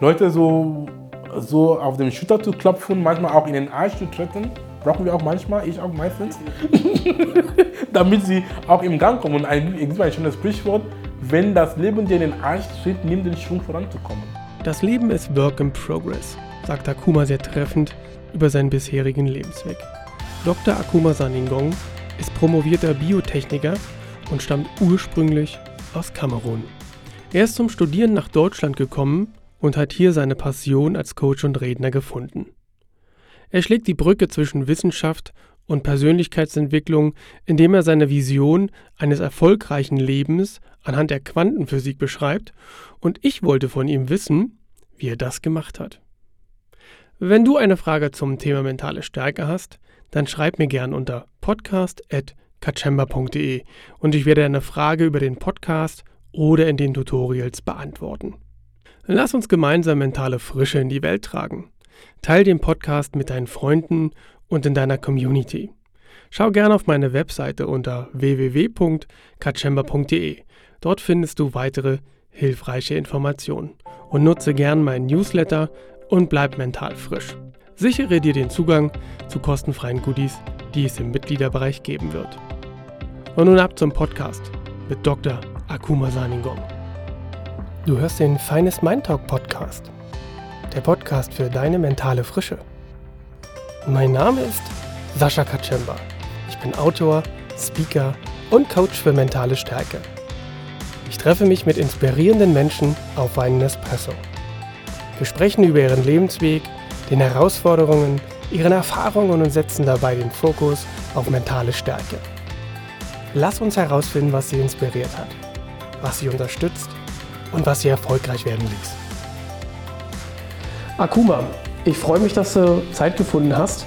Leute so, so auf den Schulter zu klopfen, manchmal auch in den Arsch zu treten. Brauchen wir auch manchmal, ich auch meistens. Damit sie auch im Gang kommen. Und ein, gibt ein schönes Sprichwort, wenn das Leben dir in den Arsch tritt, nimm den Schwung voranzukommen. Das Leben ist Work in Progress, sagt Akuma sehr treffend über seinen bisherigen Lebensweg. Dr. Akuma Saningong ist promovierter Biotechniker und stammt ursprünglich aus Kamerun. Er ist zum Studieren nach Deutschland gekommen und hat hier seine Passion als Coach und Redner gefunden. Er schlägt die Brücke zwischen Wissenschaft und Persönlichkeitsentwicklung, indem er seine Vision eines erfolgreichen Lebens anhand der Quantenphysik beschreibt, und ich wollte von ihm wissen, wie er das gemacht hat. Wenn du eine Frage zum Thema mentale Stärke hast, dann schreib mir gern unter podcast.kachemba.de und ich werde deine Frage über den Podcast oder in den Tutorials beantworten. Lass uns gemeinsam mentale Frische in die Welt tragen. Teil den Podcast mit deinen Freunden und in deiner Community. Schau gerne auf meine Webseite unter www.kachemba.de. Dort findest du weitere hilfreiche Informationen. Und nutze gern meinen Newsletter und bleib mental frisch. Sichere dir den Zugang zu kostenfreien Goodies, die es im Mitgliederbereich geben wird. Und nun ab zum Podcast mit Dr. Akuma Saningom. Du hörst den Feines Mind Talk Podcast, der Podcast für deine mentale Frische. Mein Name ist Sascha Kaczemba. Ich bin Autor, Speaker und Coach für mentale Stärke. Ich treffe mich mit inspirierenden Menschen auf einen Espresso. Wir sprechen über ihren Lebensweg, den Herausforderungen, ihren Erfahrungen und setzen dabei den Fokus auf mentale Stärke. Lass uns herausfinden, was sie inspiriert hat, was sie unterstützt und was sie erfolgreich werden ließ. Akuma, ich freue mich, dass du Zeit gefunden hast,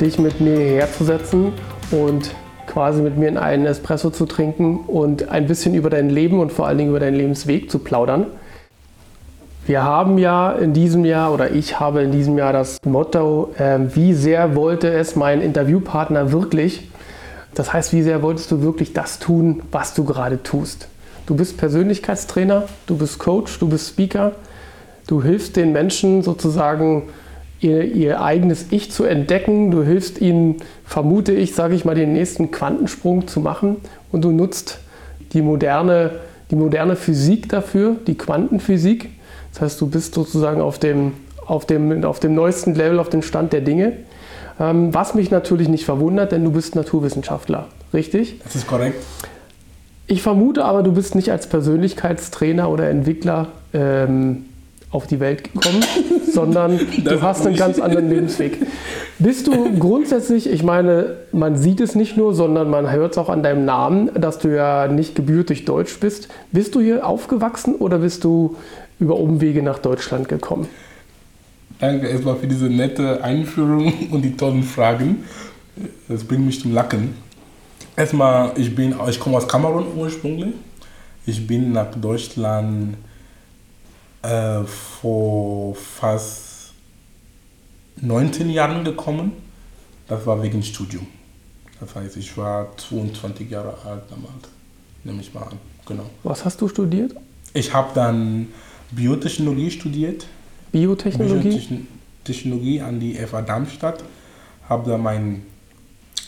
dich mit mir hierher zu setzen und quasi mit mir in einen Espresso zu trinken und ein bisschen über dein Leben und vor allen Dingen über deinen Lebensweg zu plaudern. Wir haben ja in diesem Jahr oder ich habe in diesem Jahr das Motto, äh, wie sehr wollte es mein Interviewpartner wirklich? Das heißt, wie sehr wolltest du wirklich das tun, was du gerade tust? Du bist Persönlichkeitstrainer, du bist Coach, du bist Speaker, du hilfst den Menschen sozusagen ihr, ihr eigenes Ich zu entdecken. Du hilfst ihnen, vermute ich, sage ich mal, den nächsten Quantensprung zu machen und du nutzt die moderne, die moderne Physik dafür, die Quantenphysik. Das heißt, du bist sozusagen auf dem, auf dem, auf dem neuesten Level, auf dem Stand der Dinge. Ähm, was mich natürlich nicht verwundert, denn du bist Naturwissenschaftler, richtig? Das ist korrekt. Ich vermute aber, du bist nicht als Persönlichkeitstrainer oder Entwickler ähm, auf die Welt gekommen, sondern du hast einen ganz anderen Lebensweg. Bist du grundsätzlich, ich meine, man sieht es nicht nur, sondern man hört es auch an deinem Namen, dass du ja nicht gebürtig deutsch bist. Bist du hier aufgewachsen oder bist du über Umwege nach Deutschland gekommen? Danke erstmal für diese nette Einführung und die tollen Fragen. Das bringt mich zum Lacken. Erstmal, ich, bin, ich komme aus Kamerun ursprünglich. Ich bin nach Deutschland äh, vor fast 19 Jahren gekommen. Das war wegen Studium. Das heißt, ich war 22 Jahre alt damals, nehme ich mal an. Genau. Was hast du studiert? Ich habe dann Biotechnologie studiert. Biotechnologie? Biotechnologie an die FA Darmstadt. Habe da meinen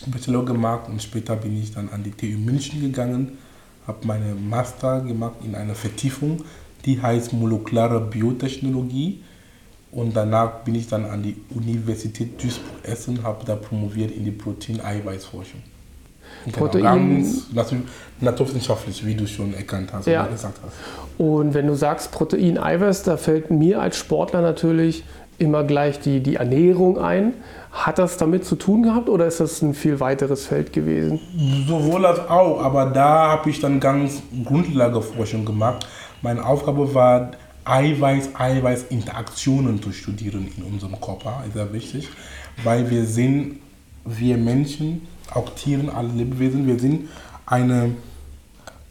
Bachelor gemacht und später bin ich dann an die TU München gegangen. Habe meine Master gemacht in einer Vertiefung die heißt molekulare Biotechnologie. Und danach bin ich dann an die Universität Duisburg-Essen, habe da promoviert in die Protein-Eiweiß-Forschung. Genau, Protein. Ganz naturwissenschaftlich, wie du schon erkannt hast ja. gesagt hast. Und wenn du sagst Protein-Eiweiß, da fällt mir als Sportler natürlich immer gleich die, die Ernährung ein. Hat das damit zu tun gehabt oder ist das ein viel weiteres Feld gewesen? Sowohl als auch, aber da habe ich dann ganz Grundlageforschung gemacht. Meine Aufgabe war, Eiweiß-Eiweiß-Interaktionen zu studieren in unserem Körper, ist sehr wichtig, weil wir sind, wir Menschen, auch Tieren, alle Lebewesen, wir sind eine,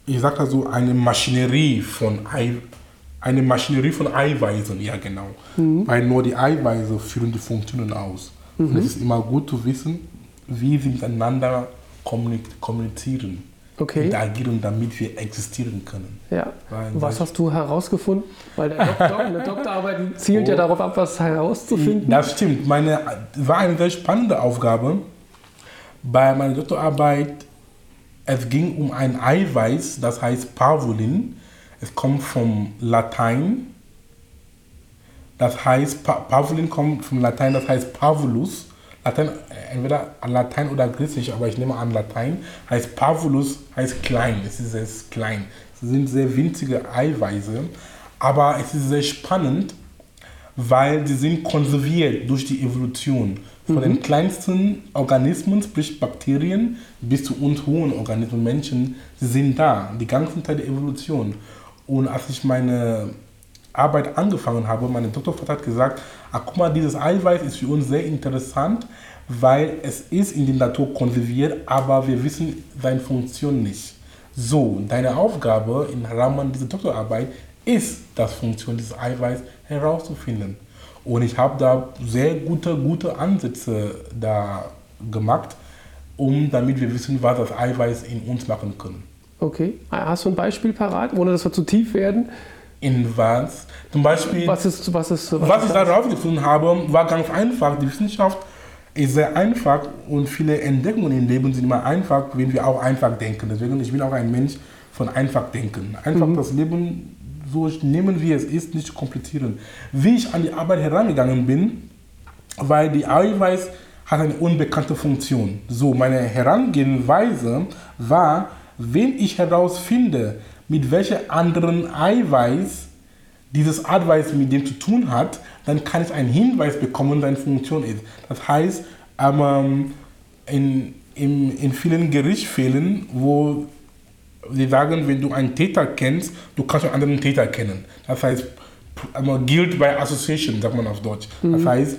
ich sag das so, eine Maschinerie von Ei, eine Maschinerie von Eiweißen, ja genau. Mhm. Weil nur die Eiweiße führen die Funktionen aus. Mhm. Und es ist immer gut zu wissen, wie sie miteinander kommunizieren. Okay. interagieren, damit wir existieren können. Ja. Weil Was hast du herausgefunden? Weil der Doktor, eine Doktorarbeit zielt ja Oh. darauf ab, was herauszufinden. Das stimmt. Meine war eine sehr spannende Aufgabe. Bei meiner Doktorarbeit, es ging um ein Eiweiß, das heißt Parvulin. Es kommt vom Latein. Das heißt, Pa- Parvulin kommt vom Latein, das heißt Parvulus. Latein, äh, entweder Latein oder Griechisch, aber ich nehme an Latein. Heißt Parvulus, heißt klein. Es ist sehr klein. Es sind sehr winzige Eiweiße. Aber es ist sehr spannend, weil sie sind konserviert durch die Evolution. Von den kleinsten Organismen, sprich Bakterien, bis zu uns hohen Organismen, Menschen, sie sind da, die ganzen Teil der Evolution. Und als ich meine Arbeit angefangen habe, mein Doktorvater hat gesagt, ah, guck mal, dieses Eiweiß ist für uns sehr interessant, weil es ist in der Natur konserviert, aber wir wissen seine Funktion nicht. So, deine Aufgabe im Rahmen dieser Doktorarbeit ist, das Funktion dieses Eiweiß herauszufinden. Und ich habe da sehr gute, gute Ansätze da gemacht, um damit wir wissen, was das Eiweiß in uns machen können. Okay. Hast du ein Beispiel parat, ohne dass wir zu tief werden? In was? Zum Beispiel, Was ist, was ist, was ich ist da rausgefunden habe, war ganz einfach. Die Wissenschaft ist sehr einfach und viele Entdeckungen im Leben sind immer einfach, wenn wir auch einfach denken. Deswegen, ich bin auch ein Mensch von einfach denken. Einfach das Leben so nehmen, wie es ist, nicht komplizieren. Wie ich an die Arbeit herangegangen bin, weil die Eiweiß hat eine unbekannte Funktion. So, meine Herangehensweise war, wenn ich herausfinde, mit welcher anderen Eiweiß dieses Eiweiß mit dem zu tun hat, dann kann ich einen Hinweis bekommen, seine Funktion ist. Das heißt, ähm, in, in, in vielen Gerichtsfällen, wo sie sagen, wenn du einen Täter kennst, du kannst einen anderen Täter kennen. Das heißt, ähm, Guilt by Association, sagt man auf Deutsch. Das heißt,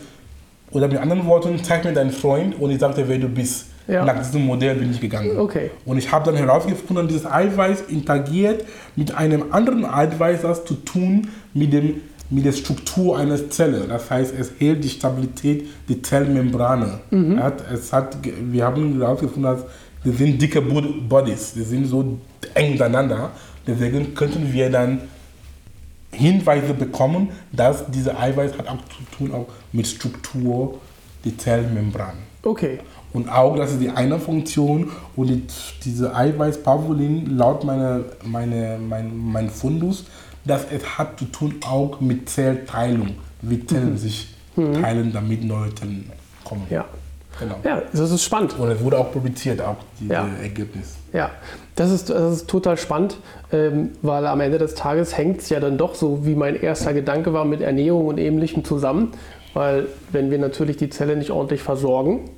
oder mit anderen Worten, zeig mir deinen Freund und ich sage dir, wer du bist. Ja. Nach diesem Modell bin ich gegangen. Okay. Und ich habe dann herausgefunden, dieses Eiweiß interagiert mit einem anderen Eiweiß, das zu tun mit, dem, mit der Struktur einer Zelle. Das heißt, es hält die Stabilität der Zellmembrane. Mhm. Hat, es hat, wir haben herausgefunden, dass wir sind dicke Bod- Bodies, die sind so eng miteinander. Deswegen könnten wir dann Hinweise bekommen, dass diese Eiweiß hat auch zu tun auch mit Struktur der Zellmembran. Okay. Und auch, das ist die eine Funktion und die, diese Eiweiß Pavulin, laut meiner, meine, mein, mein Fundus, dass es hat zu tun auch mit Zellteilung, wie Zellen sich teilen, damit neue Zellen kommen. Ja. Genau. Ja, das ist spannend. Und es wurde auch publiziert, auch dieses Ja. Ergebnis. Ja, das ist, das ist total spannend, ähm, weil am Ende des Tages hängt es ja dann doch so, wie mein erster Gedanke war, mit Ernährung und Ähnlichem zusammen. Weil wenn wir natürlich die Zelle nicht ordentlich versorgen,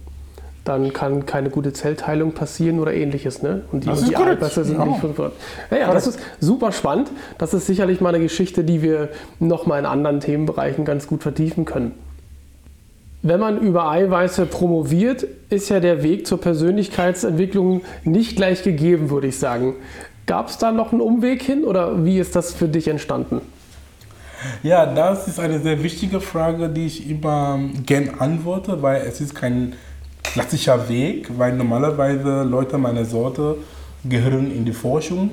dann kann keine gute Zellteilung passieren oder ähnliches. Ne? Und die, Das die. Eiweiße sind Ja. nicht von Naja, das ist super spannend. Das ist sicherlich mal eine Geschichte, die wir nochmal in anderen Themenbereichen ganz gut vertiefen können. Wenn man über Eiweiße promoviert, ist ja der Weg zur Persönlichkeitsentwicklung nicht gleich gegeben, würde ich sagen. Gab es da noch einen Umweg hin oder wie ist das für dich entstanden? Ja, das ist eine sehr wichtige Frage, die ich immer gern antworte, weil es ist kein klassischer Weg, weil normalerweise Leute meiner Sorte gehören in die Forschung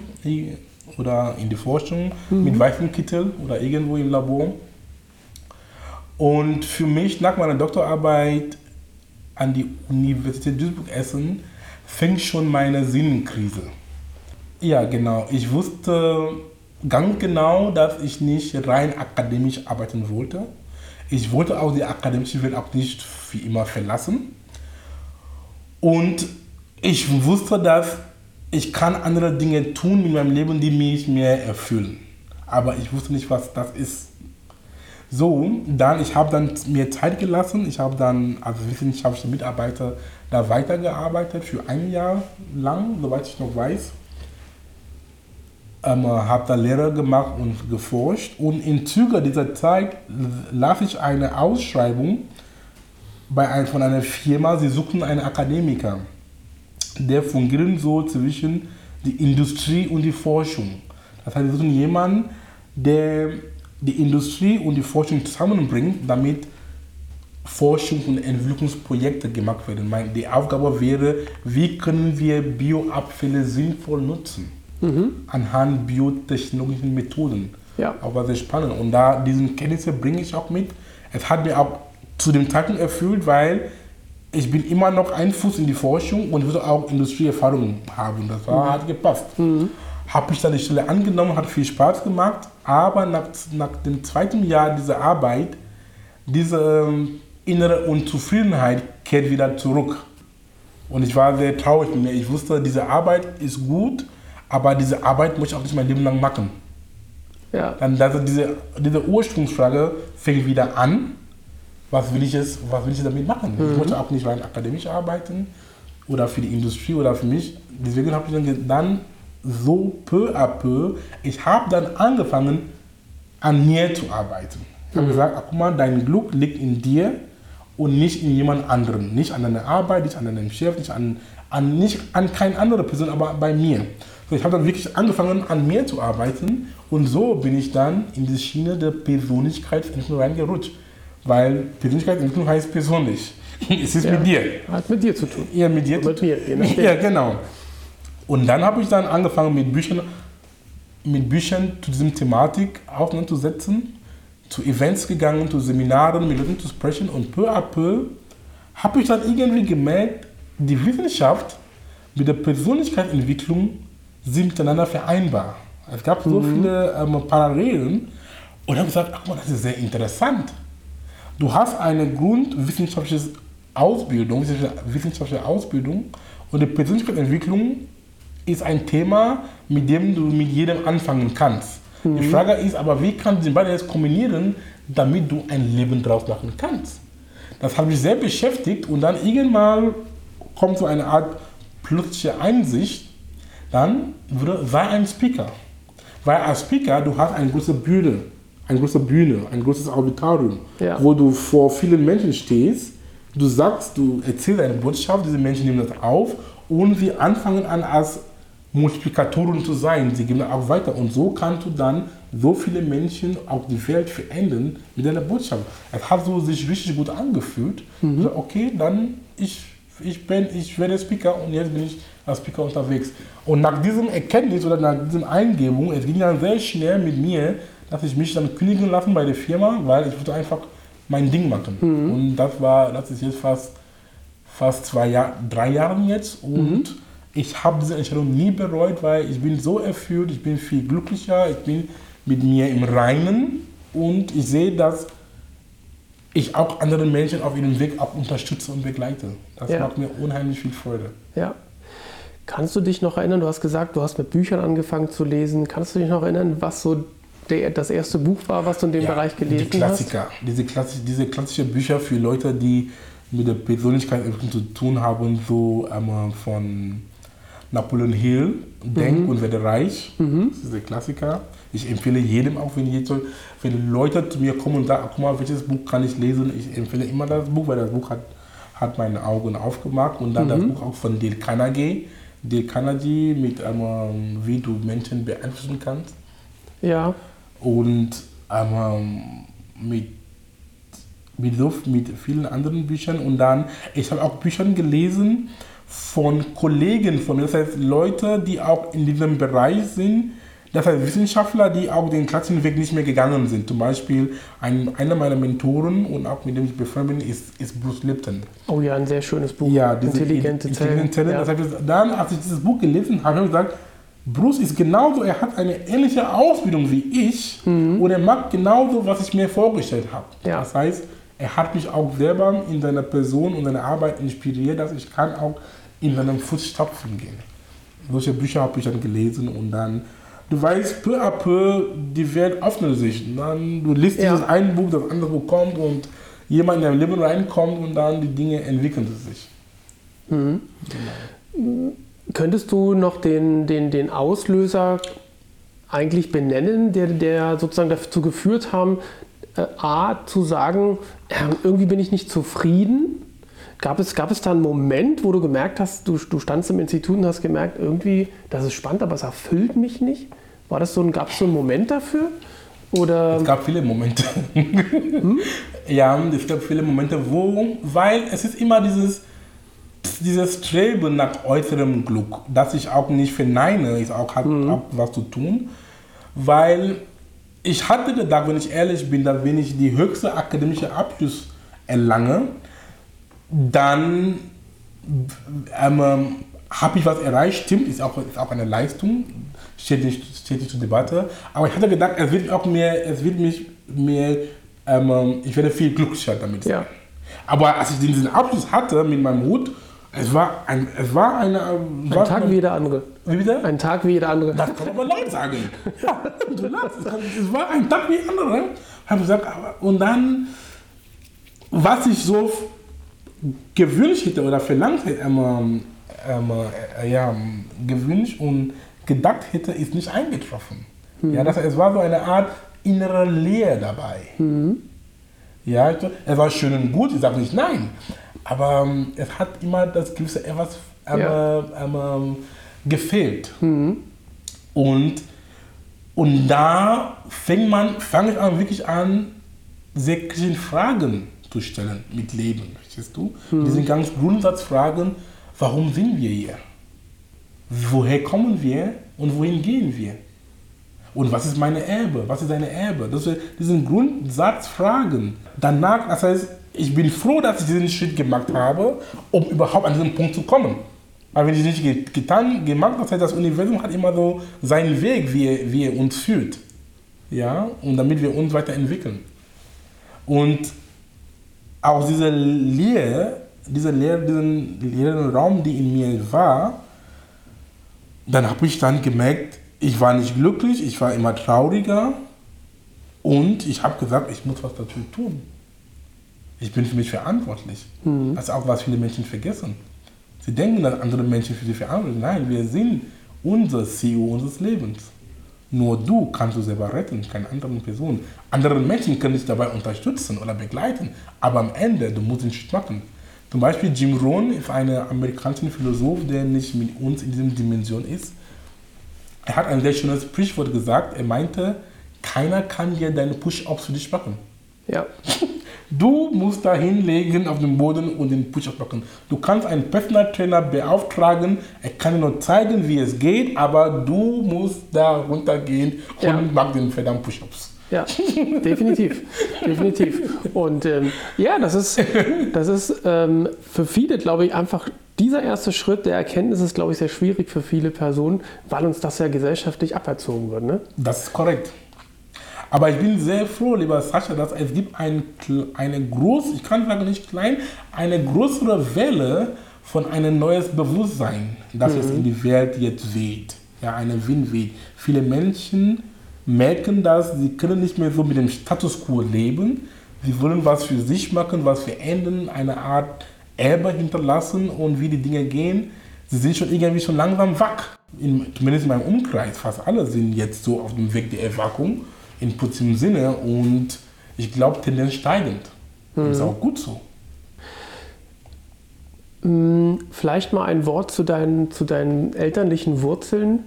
oder in die Forschung mit weißem Kittel oder irgendwo im Labor. Und für mich nach meiner Doktorarbeit an die Universität Duisburg-Essen fing schon meine Sinnenkrise. Ja, genau. Ich wusste ganz genau, dass ich nicht rein akademisch arbeiten wollte. Ich wollte auch die akademische Welt auch nicht für immer verlassen. Und ich wusste, dass ich kann andere Dinge tun in meinem Leben, die mich mehr erfüllen. Aber ich wusste nicht, was das ist. So, dann, ich habe dann mir Zeit gelassen. Ich habe dann als wissenschaftlicher Mitarbeiter da weitergearbeitet für ein Jahr lang, soweit ich noch weiß. Ähm, habe da Lehre gemacht und geforscht. Und im Zuge dieser Zeit las ich eine Ausschreibung bei ein, von einer Firma. Sie suchten einen Akademiker, der fungieren so zwischen die Industrie und die Forschung. Das heißt, sie suchen jemanden, der die Industrie und die Forschung zusammenbringt, damit Forschung und Entwicklungsprojekte gemacht werden. Die Aufgabe wäre, wie können wir Bioabfälle sinnvoll nutzen anhand biotechnologischen Methoden. Ja. Aber sehr spannend. Und da diesen Kenntnisse bringe ich auch mit. Es hat mir auch zu dem Zeitpunkt erfüllt, weil ich bin immer noch ein Fuß in die Forschung und würde auch Industrieerfahrung haben. Das war, hat gepasst. Habe ich dann die Stelle angenommen, hat viel Spaß gemacht, aber nach, nach dem zweiten Jahr dieser Arbeit, diese ähm, innere Unzufriedenheit kehrt wieder zurück. Und ich war sehr traurig mit mir. Ich wusste, diese Arbeit ist gut, aber diese Arbeit muss ich auch nicht mein Leben lang machen. Ja. Dann also diese, diese Ursprungsfrage fängt wieder an. Was will ich, jetzt, was will ich damit machen? Ich möchte auch nicht rein akademisch arbeiten oder für die Industrie oder für mich. Deswegen habe ich dann, dann so peu à peu, ich habe dann angefangen, an mir zu arbeiten. Ich habe gesagt, ach, guck mal, dein Glück liegt in dir und nicht in jemand anderem. Nicht an deiner Arbeit, nicht an deinem Chef, nicht an, an, nicht an keine andere Person, aber bei mir. So, ich habe dann wirklich angefangen, an mir zu arbeiten und so bin ich dann in die Schiene der Persönlichkeitsentwicklung reingerutscht. Weil Persönlichkeitsentwicklung heißt persönlich. es ist Ja. mit dir. Hat mit dir zu tun. Ja, mit dir. Mit mir. Ja, genau. Und dann habe ich dann angefangen mit Büchern, mit Büchern zu diesem Thematik auseinanderzusetzen, zu Events gegangen, zu Seminaren, mit Leuten zu sprechen und peu à peu habe ich dann irgendwie gemerkt, die Wissenschaft mit der Persönlichkeitsentwicklung sind miteinander vereinbar. Es gab so viele ähm, Parallelen und habe gesagt, ach mal, das ist sehr interessant. Du hast eine grundwissenschaftliche Ausbildung, wissenschaftliche Ausbildung und die Persönlichkeitsentwicklung ist ein Thema, mit dem du mit jedem anfangen kannst. Die Frage ist aber, wie kannst du die beiden jetzt kombinieren, damit du ein Leben draus machen kannst? Das hat mich sehr beschäftigt und dann irgendwann kommt so eine Art plötzliche Einsicht, dann würde, sei ein Speaker. Weil als Speaker, du hast eine große Bühne, eine große Bühne, ein großes Auditorium, Ja. wo du vor vielen Menschen stehst, du sagst, du erzählst eine Botschaft, diese Menschen nehmen das auf und sie anfangen an als Multiplikatoren zu sein. Sie geben auch weiter und so kannst du dann so viele Menschen auf die Welt verändern mit deiner Botschaft. Es hat so sich richtig gut angefühlt. So, okay, dann ich, ich bin, ich werde Speaker und jetzt bin ich als Speaker unterwegs. Und nach diesem Erkenntnis oder nach diesem Eingebung, es ging dann sehr schnell mit mir, dass ich mich dann kündigen lassen bei der Firma, weil ich wollte einfach mein Ding machen. Und das war, das ist jetzt fast, fast zwei Jahre, drei Jahre jetzt und ich habe diese Entscheidung nie bereut, weil ich bin so erfüllt, ich bin viel glücklicher, ich bin mit mir im Reinen und ich sehe, dass ich auch andere Menschen auf ihrem Weg auch unterstütze und begleite. Das Ja. macht mir unheimlich viel Freude. Ja. Kannst du dich noch erinnern, du hast gesagt, du hast mit Büchern angefangen zu lesen. Kannst du dich noch erinnern, was so der, das erste Buch war, was du in dem Ja, Bereich gelesen die hast? Klassiker, diese, Klassi diese klassischen Bücher für Leute, die mit der Persönlichkeitsentwicklung zu tun haben, so einmal von Napoleon Hill, Denk und werde reich. Das ist der Klassiker. Ich empfehle jedem auch, wenn, jetzt, wenn Leute zu mir kommen und sagen, guck mal, welches Buch kann ich lesen, ich empfehle immer das Buch, weil das Buch hat, hat meine Augen aufgemacht. Und dann das Buch auch von Dale Carnegie. Dale Carnegie mit einmal, wie du Menschen beeinflussen kannst Ja, und ähm, mit, mit, mit vielen anderen Büchern und dann, ich habe auch Bücher gelesen von Kollegen von mir, das heißt Leute, die auch in diesem Bereich sind, das heißt Wissenschaftler, die auch den klassischen Weg nicht mehr gegangen sind. Zum Beispiel ein, einer meiner Mentoren und auch mit dem ich befreundet bin, ist, ist Bruce Lipton. oh ja, ein sehr schönes Buch. Ja, Intelligente Zellen. Intelligente Zellen. Ja. Das heißt, dann, als ich dieses Buch gelesen habe, habe ich gesagt, Bruce ist genauso, er hat eine ähnliche Ausbildung wie ich und er macht genauso, was ich mir vorgestellt habe. Ja. Das heißt, er hat mich auch selber in seiner Person und seiner Arbeit inspiriert, dass ich kann auch in seinen Fußstapfen gehen. Solche Bücher habe ich dann gelesen und dann, du weißt, peu à peu, die Welt öffnet sich. Und dann, du liest Ja. dieses eine Buch, das andere Buch kommt und jemand in dein Leben reinkommt und dann die Dinge entwickeln sich. Könntest du noch den, den, den Auslöser eigentlich benennen, der, der sozusagen dazu geführt haben, äh, A, zu sagen, äh, irgendwie bin ich nicht zufrieden? Gab es, gab es da einen Moment, wo du gemerkt hast, du, du standst im Institut und hast gemerkt, irgendwie, das ist spannend, aber es erfüllt mich nicht? War das so ein, gab es so einen Moment dafür? Oder Es gab viele Momente. Ja, es gab viele Momente, wo, weil es ist immer dieses, dieses Streben nach äußerem Glück, das ich auch nicht verneine, ist auch, hat auch was zu tun, weil ich hatte gedacht, wenn ich ehrlich bin, dass wenn ich die höchste akademische Abschluss erlange, dann ähm, habe ich was erreicht, stimmt, ist auch, ist auch eine Leistung, steht nicht, steht nicht zur Debatte. Aber ich hatte gedacht, es wird auch mehr, es wird mich mehr, ähm, ich werde viel glücklicher damit sein. Ja. Aber als ich diesen Abschluss hatte mit meinem Hut, es war ein, es war eine, ähm, ein war, Tag wie jeder andere. wie bitte? Ein Tag wie jeder andere. Das kann man laut sagen. Ja, du lachst. Es war ein Tag wie andere. Habe gesagt, und dann, was ich so gewünscht hätte oder verlangt hätte, ähm, ähm, äh, ja, gewünscht und gedacht hätte, ist nicht eingetroffen. Ja, das, es war so eine Art innere Leere dabei. Ja, ich- es war schön und gut, ich sage nicht nein, aber ähm, es hat immer das gewisse etwas ähm, Ja. ähm, ähm, gefehlt. Und, und da fängt man, fange ich an, wirklich an, sehr Fragen zu stellen mit Leben, verstehst du? Diese ganz Grundsatzfragen, warum sind wir hier? Woher kommen wir und wohin gehen wir? Und was ist meine Erbe? Was ist deine Erbe? Das sind, sind Grundsatzfragen. Danach, das heißt, ich bin froh, dass ich diesen Schritt gemacht habe, um überhaupt an diesen Punkt zu kommen. Weil wenn ich nicht ge- getan, gemacht habe, das heißt, das Universum hat immer so seinen Weg, wie er, wie er uns führt. Ja, und damit wir uns weiterentwickeln. Und aus dieser Leere, dieser Leere, diesen leeren Raum, die in mir war, dann habe ich dann gemerkt, ich war nicht glücklich, ich war immer trauriger und ich habe gesagt, ich muss was dafür tun. Ich bin für mich verantwortlich. Das ist auch, was viele Menschen vergessen. Sie denken, dass andere Menschen für sie verantwortlich sind. Nein, wir sind unser CEO unseres Lebens. Nur du kannst du selber retten, keine anderen Personen. Andere Menschen können dich dabei unterstützen oder begleiten, aber am Ende, du musst den Schritt machen. Zum Beispiel Jim Rohn ist ein amerikanischer Philosoph, der nicht mit uns in dieser Dimension ist. Er hat ein sehr schönes Sprichwort gesagt. Er meinte, keiner kann dir deine Push-Ups für dich machen. Ja. Du musst da hinlegen auf dem Boden und den Push-Up machen. Du kannst einen Personal Trainer beauftragen, er kann dir nur zeigen, wie es geht, aber du musst da runtergehen und Ja. mach den verdammten Push-Ups. Ja, definitiv. definitiv. Und ähm, ja, das ist, das ist ähm, für viele, glaube ich, einfach dieser erste Schritt der Erkenntnis ist, glaube ich, sehr schwierig für viele Personen, weil uns das ja gesellschaftlich aberzogen wird. Ne? Das ist korrekt. Aber ich bin sehr froh, lieber Sascha, dass es gibt ein, eine große, ich kann sagen nicht klein, eine größere Welle von einem neues Bewusstsein, das es in die Welt jetzt weht. Ja, eine Wind weht. Viele Menschen merken das, sie können nicht mehr so mit dem Status quo leben. Sie wollen was für sich machen, was verändern, eine Art Erbe hinterlassen und wie die Dinge gehen. Sie sind schon irgendwie schon langsam wach. In, zumindest in meinem Umkreis, fast alle sind jetzt so auf dem Weg der Erwackung in positivem Sinne und ich glaube Tendenz steigend. Das ist auch gut so. Hm, Vielleicht mal ein Wort zu deinen, zu deinen elterlichen Wurzeln.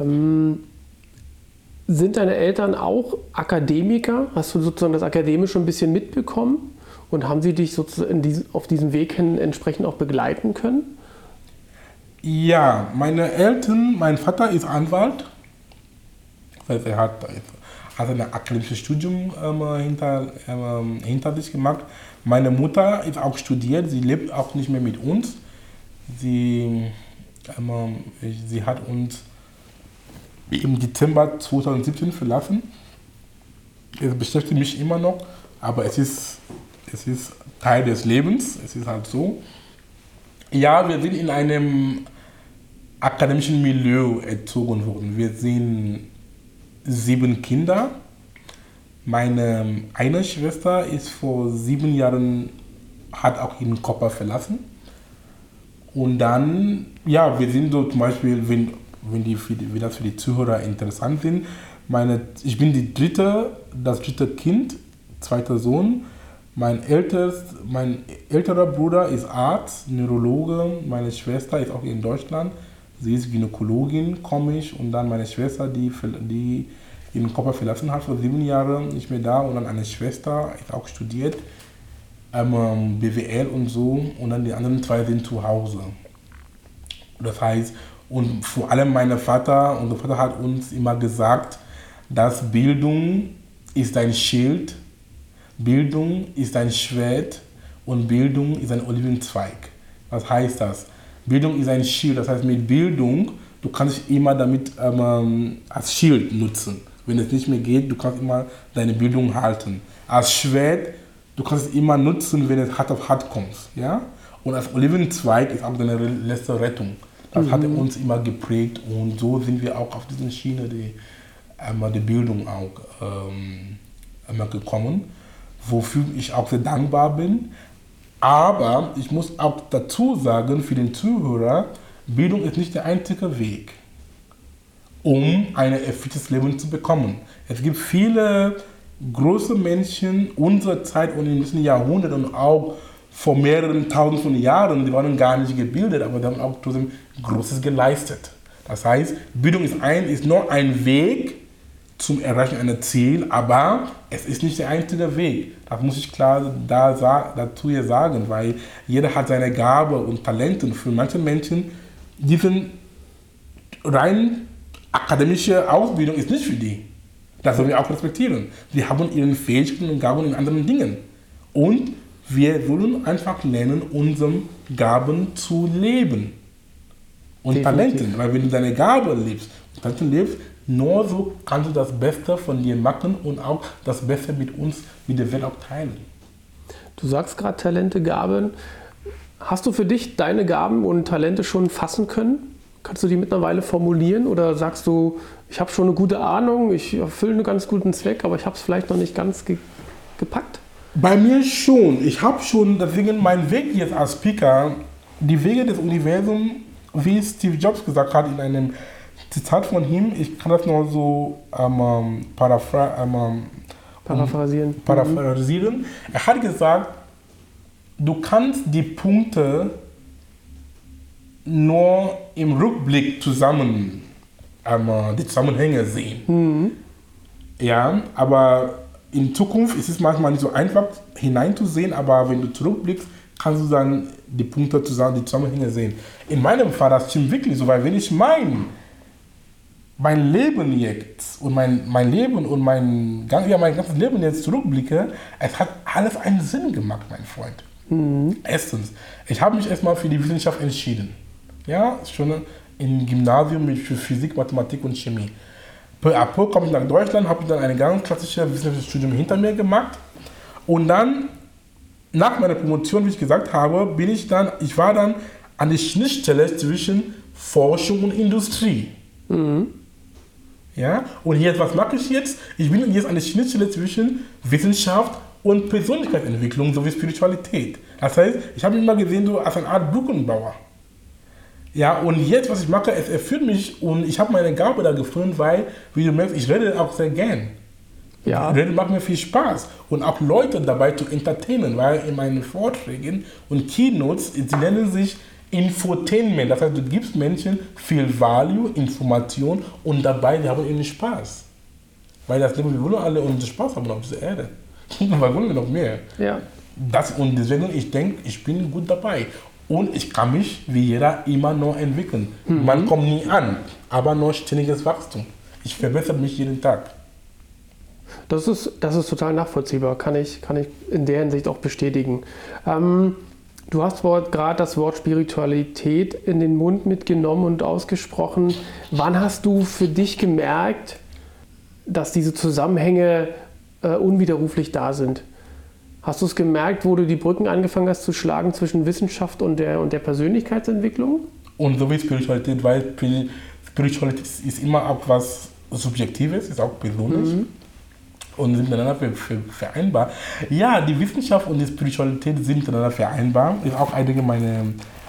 Ähm, sind deine Eltern auch Akademiker? Hast du sozusagen das Akademische ein bisschen mitbekommen? Und haben sie dich sozusagen auf diesem Weg hin entsprechend auch begleiten können? Ja, meine Eltern, mein Vater ist Anwalt. Das heißt, er hat, hat ein akademisches Studium ähm, hinter, ähm, hinter sich gemacht. Meine Mutter ist auch studiert, sie lebt auch nicht mehr mit uns. Sie, ähm, sie hat uns im Dezember 2017 verlassen. Es beschäftigt mich immer noch, aber es ist, es ist Teil des Lebens, es ist halt so. Ja, wir sind in einem akademischen Milieu erzogen worden. Wir sind sieben Kinder. Meine eine Schwester ist vor sieben Jahren, hat auch ihren Körper verlassen. Und dann, ja, wir sind so zum Beispiel, wenn, wenn, die, wenn das für die Zuhörer interessant sind, meine, ich bin die dritte, das dritte Kind, zweiter Sohn. Mein, ältest, mein älterer Bruder ist Arzt, Neurologe. Meine Schwester ist auch in Deutschland. Sie ist Gynäkologin, komme ich. Und dann meine Schwester, die, die ihren Körper verlassen hat, vor sieben Jahren nicht mehr da und dann eine Schwester, ist auch studiert, ähm, BWL und so und dann die anderen zwei sind zu Hause. Das heißt, und vor allem mein Vater, unser Vater hat uns immer gesagt, dass Bildung ist ein Schild, Bildung ist ein Schwert und Bildung ist ein Olivenzweig. Was heißt das? Bildung ist ein Schild, das heißt mit Bildung, du kannst immer damit ähm, als Schild nutzen. Wenn es nicht mehr geht, du kannst immer deine Bildung halten. Als Schwert, du kannst es immer nutzen, wenn es hart auf hart kommt. Ja? Und als Olivenzweig ist auch deine letzte Rettung. Das mhm. hat uns immer geprägt und so sind wir auch auf diese Schiene die, ähm, die Bildung auch ähm, immer gekommen, wofür ich auch sehr dankbar bin. Aber ich muss auch dazu sagen, für den Zuhörer, Bildung ist nicht der einzige Weg, um ein erfülltes Leben zu bekommen. Es gibt viele große Menschen unserer Zeit und in diesen Jahrhunderten und auch vor mehreren tausend von Jahren, die waren gar nicht gebildet, aber die haben auch trotzdem Großes geleistet. Das heißt, Bildung ist, ein, ist nur ein Weg, zum Erreichen einer Ziel, aber es ist nicht der einzige Weg. Das muss ich klar da, dazu hier sagen, weil jeder hat seine Gabe und Talente und für manche Menschen, diese rein akademische Ausbildung ist nicht für die. Das sollen wir auch respektieren. Die haben ihre Fähigkeiten und Gaben in anderen Dingen. Und wir wollen einfach lernen, unsere Gaben zu leben. Und Definitiv. Talenten, weil wenn du deine Gabe lebst, Talenten lebst, nur so kannst du das Beste von dir machen und auch das Beste mit uns, mit der Welt auch teilen. Du sagst gerade Talente, Gaben. Hast du für dich deine Gaben und Talente schon fassen können? Kannst du die mittlerweile formulieren oder sagst du, ich habe schon eine gute Ahnung, ich erfülle einen ganz guten Zweck, aber ich habe es vielleicht noch nicht ganz ge gepackt? Bei mir schon. Ich habe schon, deswegen mein Weg jetzt als Speaker, die Wege des Universums, wie Steve Jobs gesagt hat in einem Zitat von ihm, ich kann das nur so ähm, ähm paraphr ähm, paraphrasieren. paraphrasieren. Er hat gesagt, du kannst die Punkte nur im Rückblick zusammen, ähm, die Zusammenhänge sehen. Mhm. Ja, aber in Zukunft ist es manchmal nicht so einfach hineinzusehen, aber wenn du zurückblickst, kannst du dann die Punkte zusammen, die Zusammenhänge sehen. In meinem Fall, das stimmt wirklich so, weil wenn ich mein mein Leben jetzt und mein, mein Leben und mein, ja, mein ganzes Leben jetzt zurückblicke, es hat alles einen Sinn gemacht, mein Freund. Mhm. Erstens, ich habe mich erstmal für die Wissenschaft entschieden. Ja, schon im Gymnasium mit für Physik, Mathematik und Chemie. Peu à peu komme ich nach Deutschland, habe dann ein ganz klassisches wissenschaftliches Studium hinter mir gemacht und dann nach meiner Promotion, wie ich gesagt habe, bin ich dann, ich war dann an der Schnittstelle zwischen Forschung und Industrie. Mhm. Ja? Und jetzt, was mache ich jetzt? Ich bin jetzt an der Schnittstelle zwischen Wissenschaft und Persönlichkeitsentwicklung sowie Spiritualität. Das heißt, ich habe mich immer gesehen so als eine Art Brückenbauer. Ja, und jetzt, was ich mache, es erfüllt mich und ich habe meine Gabe da gefunden, weil, wie du merkst, ich rede auch sehr gern. Ja. Reden macht mir viel Spaß und auch Leute dabei zu entertainen, weil in meinen Vorträgen und Keynotes, sie nennen sich Infotainment. Das heißt, du gibst Menschen viel Value, Information und dabei, die haben ihnen Spaß. Weil das Leben, wir wollen alle unseren Spaß haben auf dieser Erde. Weil wollen wir noch mehr. Ja. Das, und deswegen, ich denke, ich bin gut dabei. Und ich kann mich, wie jeder, immer noch entwickeln. Mhm. Man kommt nie an, aber noch ständiges Wachstum. Ich verbessere mich jeden Tag. Das ist, das ist total nachvollziehbar, kann ich, kann ich in der Hinsicht auch bestätigen. Ähm, Du hast gerade das Wort Spiritualität in den Mund mitgenommen und ausgesprochen. Wann hast du für dich gemerkt, dass diese Zusammenhänge äh, unwiderruflich da sind? Hast du es gemerkt, wo du die Brücken angefangen hast zu schlagen zwischen Wissenschaft und der, und der Persönlichkeitsentwicklung? Und so wie Spiritualität, weil Spiritualität ist immer auch was Subjektives, ist auch persönlich. Mhm und sind miteinander vereinbar. Ja, die Wissenschaft und die Spiritualität sind miteinander vereinbar. Ist auch einige meiner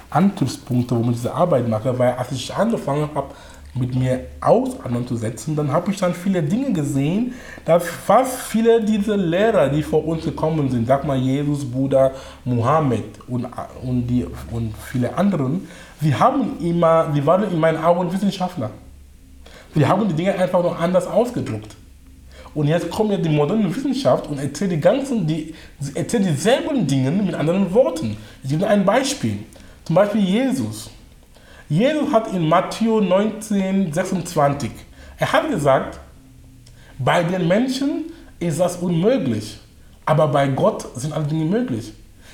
Antriebspunkte, warum ich diese Arbeit mache, weil als ich angefangen habe, mit mir auseinanderzusetzen, dann habe ich dann viele Dinge gesehen, dass fast viele dieser Lehrer, die vor uns gekommen sind, sag mal Jesus, Buddha, Mohammed und, und, die, und viele anderen, sie haben immer, sie waren in meinen Augen Wissenschaftler. Sie haben die Dinge einfach noch anders ausgedrückt. Und jetzt kommt ja die moderne Wissenschaft und erzählt die ganzen, die, erzählt dieselben Dinge mit anderen Worten. Ich gebe ein Beispiel. Zum Beispiel Jesus. Jesus hat in Matthäus 19, 26, er hat gesagt, bei den Menschen ist das unmöglich, aber bei Gott sind alle Dinge möglich.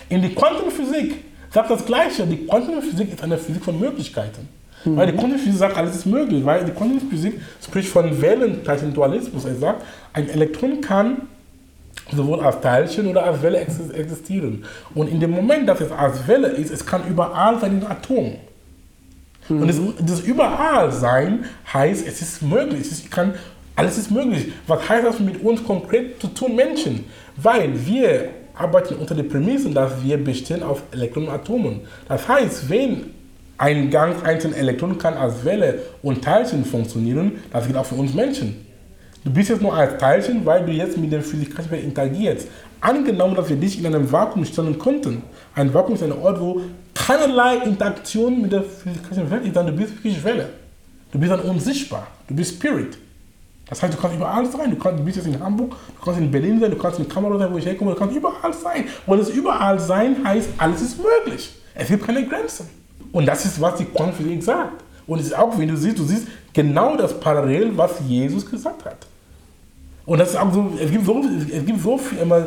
In der Quantenphysik sagt das Gleiche. Die Quantenphysik ist eine Physik von Möglichkeiten. Mhm. Weil die Quantenphysik sagt, alles ist möglich. Weil die Quantenphysik spricht von Wellenteilchen-Dualismus. Er sagt, ein Elektron kann sowohl als Teilchen oder als Welle existieren. Und in dem Moment, dass es als Welle ist, es kann überall sein in Atom. Mhm. Und das, das überall sein heißt, es ist möglich. Es kann, alles ist möglich. Was heißt das mit uns konkret zu tun, Menschen? Weil wir arbeiten unter der Prämisse, dass wir bestehen auf Elektronen und Atomen. Das heißt, wenn ein ganz einzelnes Elektron kann als Welle und Teilchen funktionieren, das geht auch für uns Menschen. Du bist jetzt nur als Teilchen, weil du jetzt mit dem physikalischen Welt interagierst. Angenommen, dass wir dich in einem Vakuum stellen könnten. Ein Vakuum ist ein Ort, wo keinerlei Interaktion mit der physikalischen Welt ist, dann du bist wirklich Welle. Du bist dann unsichtbar. Du bist Spirit. Das heißt, du kannst überall sein. Du, kannst, du bist jetzt in Hamburg, du kannst in Berlin sein, du kannst in Kamerun sein, wo ich herkomme, du kannst überall sein. Und das überall sein heißt, alles ist möglich. Es gibt keine Grenzen. Und das ist, was die Quantenphysik sagt. Und es ist auch, wenn du siehst, du siehst genau das Parallel, was Jesus gesagt hat. Und das ist auch so, es gibt so, es gibt so viel, immer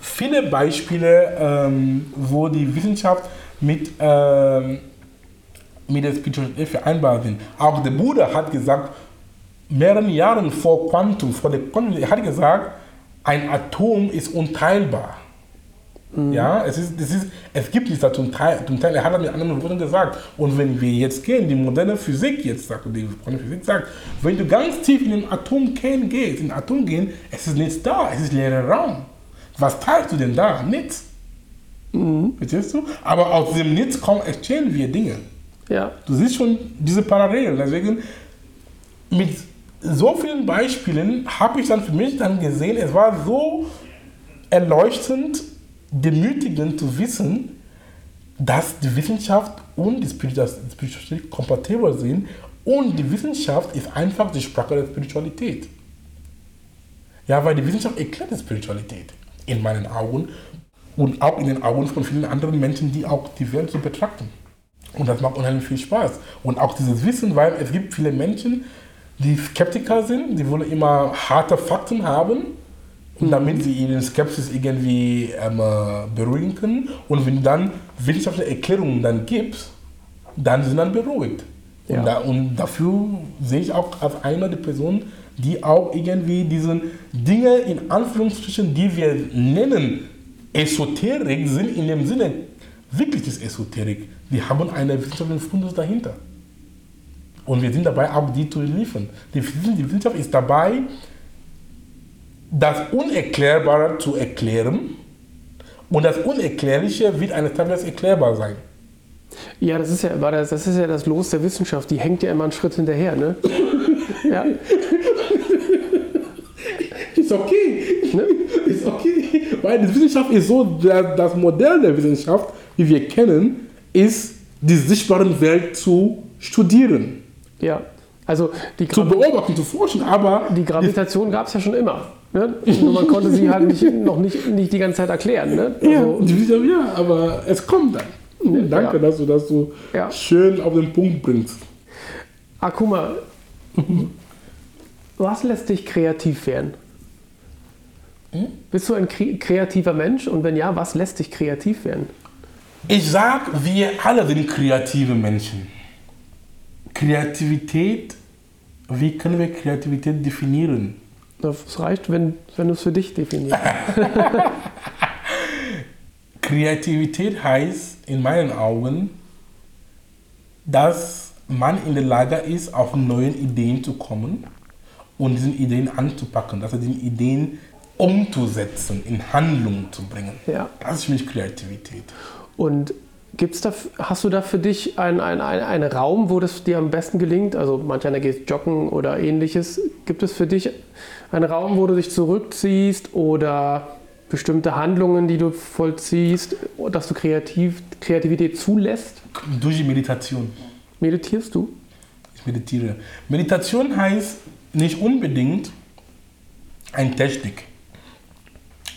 viele Beispiele, ähm, wo die Wissenschaft mit, ähm, mit der Spiritualität vereinbar sind. Auch der Buddha hat gesagt, mehreren Jahren vor Quantum, vor der Quantum, er hat gesagt, ein Atom ist unteilbar. Mhm. Ja, es, ist, es, ist, es gibt nichts zum Teil, zum Teil. Er hat das mit anderen Worten gesagt. Und wenn wir jetzt gehen, die moderne Physik jetzt sagt, die moderne Physik sagt, wenn du ganz tief in den Atomkern gehst, in den Atom gehen, es ist nichts da, es ist leerer Raum. Was teilst du denn da? Nichts. Mhm. Verstehst du? Aber aus dem Nichts kommen, entstehen wir Dinge. Ja. Du siehst schon diese Parallelen. Deswegen, mit so vielen Beispielen habe ich dann für mich dann gesehen, es war so erleuchtend, demütigend zu wissen, dass die Wissenschaft und die Spiritualität kompatibel sind und die Wissenschaft ist einfach die Sprache der Spiritualität. Ja, weil die Wissenschaft erklärt die Spiritualität in meinen Augen und auch in den Augen von vielen anderen Menschen, die auch die Welt so betrachten. Und das macht unheimlich viel Spaß. Und auch dieses Wissen, weil es gibt viele Menschen, die Skeptiker sind, die wollen immer harte Fakten haben damit sie ihre Skepsis irgendwie ähm, beruhigen können. Und wenn dann wissenschaftliche Erklärungen dann gibst, dann sind dann beruhigt. Ja. Und, da, und, dafür sehe ich auch als einer der Personen, die auch irgendwie diese Dinge in Anführungsstrichen, die wir nennen Esoterik, sind in dem Sinne wirklich das Esoterik. Die haben einen wissenschaftlichen Fundus dahinter. Und wir sind dabei, auch die zu liefern. Die, die Wissenschaft ist dabei, das Unerklärbare zu erklären und das Unerklärliche wird eines Tages erklärbar sein. Ja, das ist ja, das, das ist ja das Los der Wissenschaft. Die hängt ja immer einen Schritt hinterher, ne? ja. Ist okay. Ne? Ist okay. Weil die Wissenschaft ist so, das Modell der Wissenschaft, wie wir kennen, ist, die sichtbare Welt zu studieren. Ja. Also die zu beobachten, zu forschen, aber. Die Gravitation gab es ja schon immer. Ne? Nur man konnte sie halt nicht, noch nicht, nicht die ganze Zeit erklären. Ne? Also, ja, ja, aber es kommt dann. Danke, ja. dass du das so ja. schön auf den Punkt bringst. Akuma, was lässt dich kreativ werden? Hm? Bist du ein kreativer Mensch? Und wenn ja, was lässt dich kreativ werden? Ich sag, wir alle sind kreative Menschen. Kreativität, wie können wir Kreativität definieren? Das reicht, wenn, wenn du es für dich definierst. Kreativität heißt in meinen Augen, dass man in der Lage ist, auf neue Ideen zu kommen und diese Ideen anzupacken, also diese Ideen umzusetzen, in Handlung zu bringen. Ja. Das ist für mich Kreativität. Und Gibt's da, hast du da für dich einen, einen, einen Raum, wo das dir am besten gelingt? Also manch einer geht joggen oder ähnliches. Gibt es für dich einen Raum, wo du dich zurückziehst oder bestimmte Handlungen, die du vollziehst, dass du kreativ, Kreativität zulässt? Durch die Meditation. Meditierst du? Ich meditiere. Meditation heißt nicht unbedingt, eine Technik.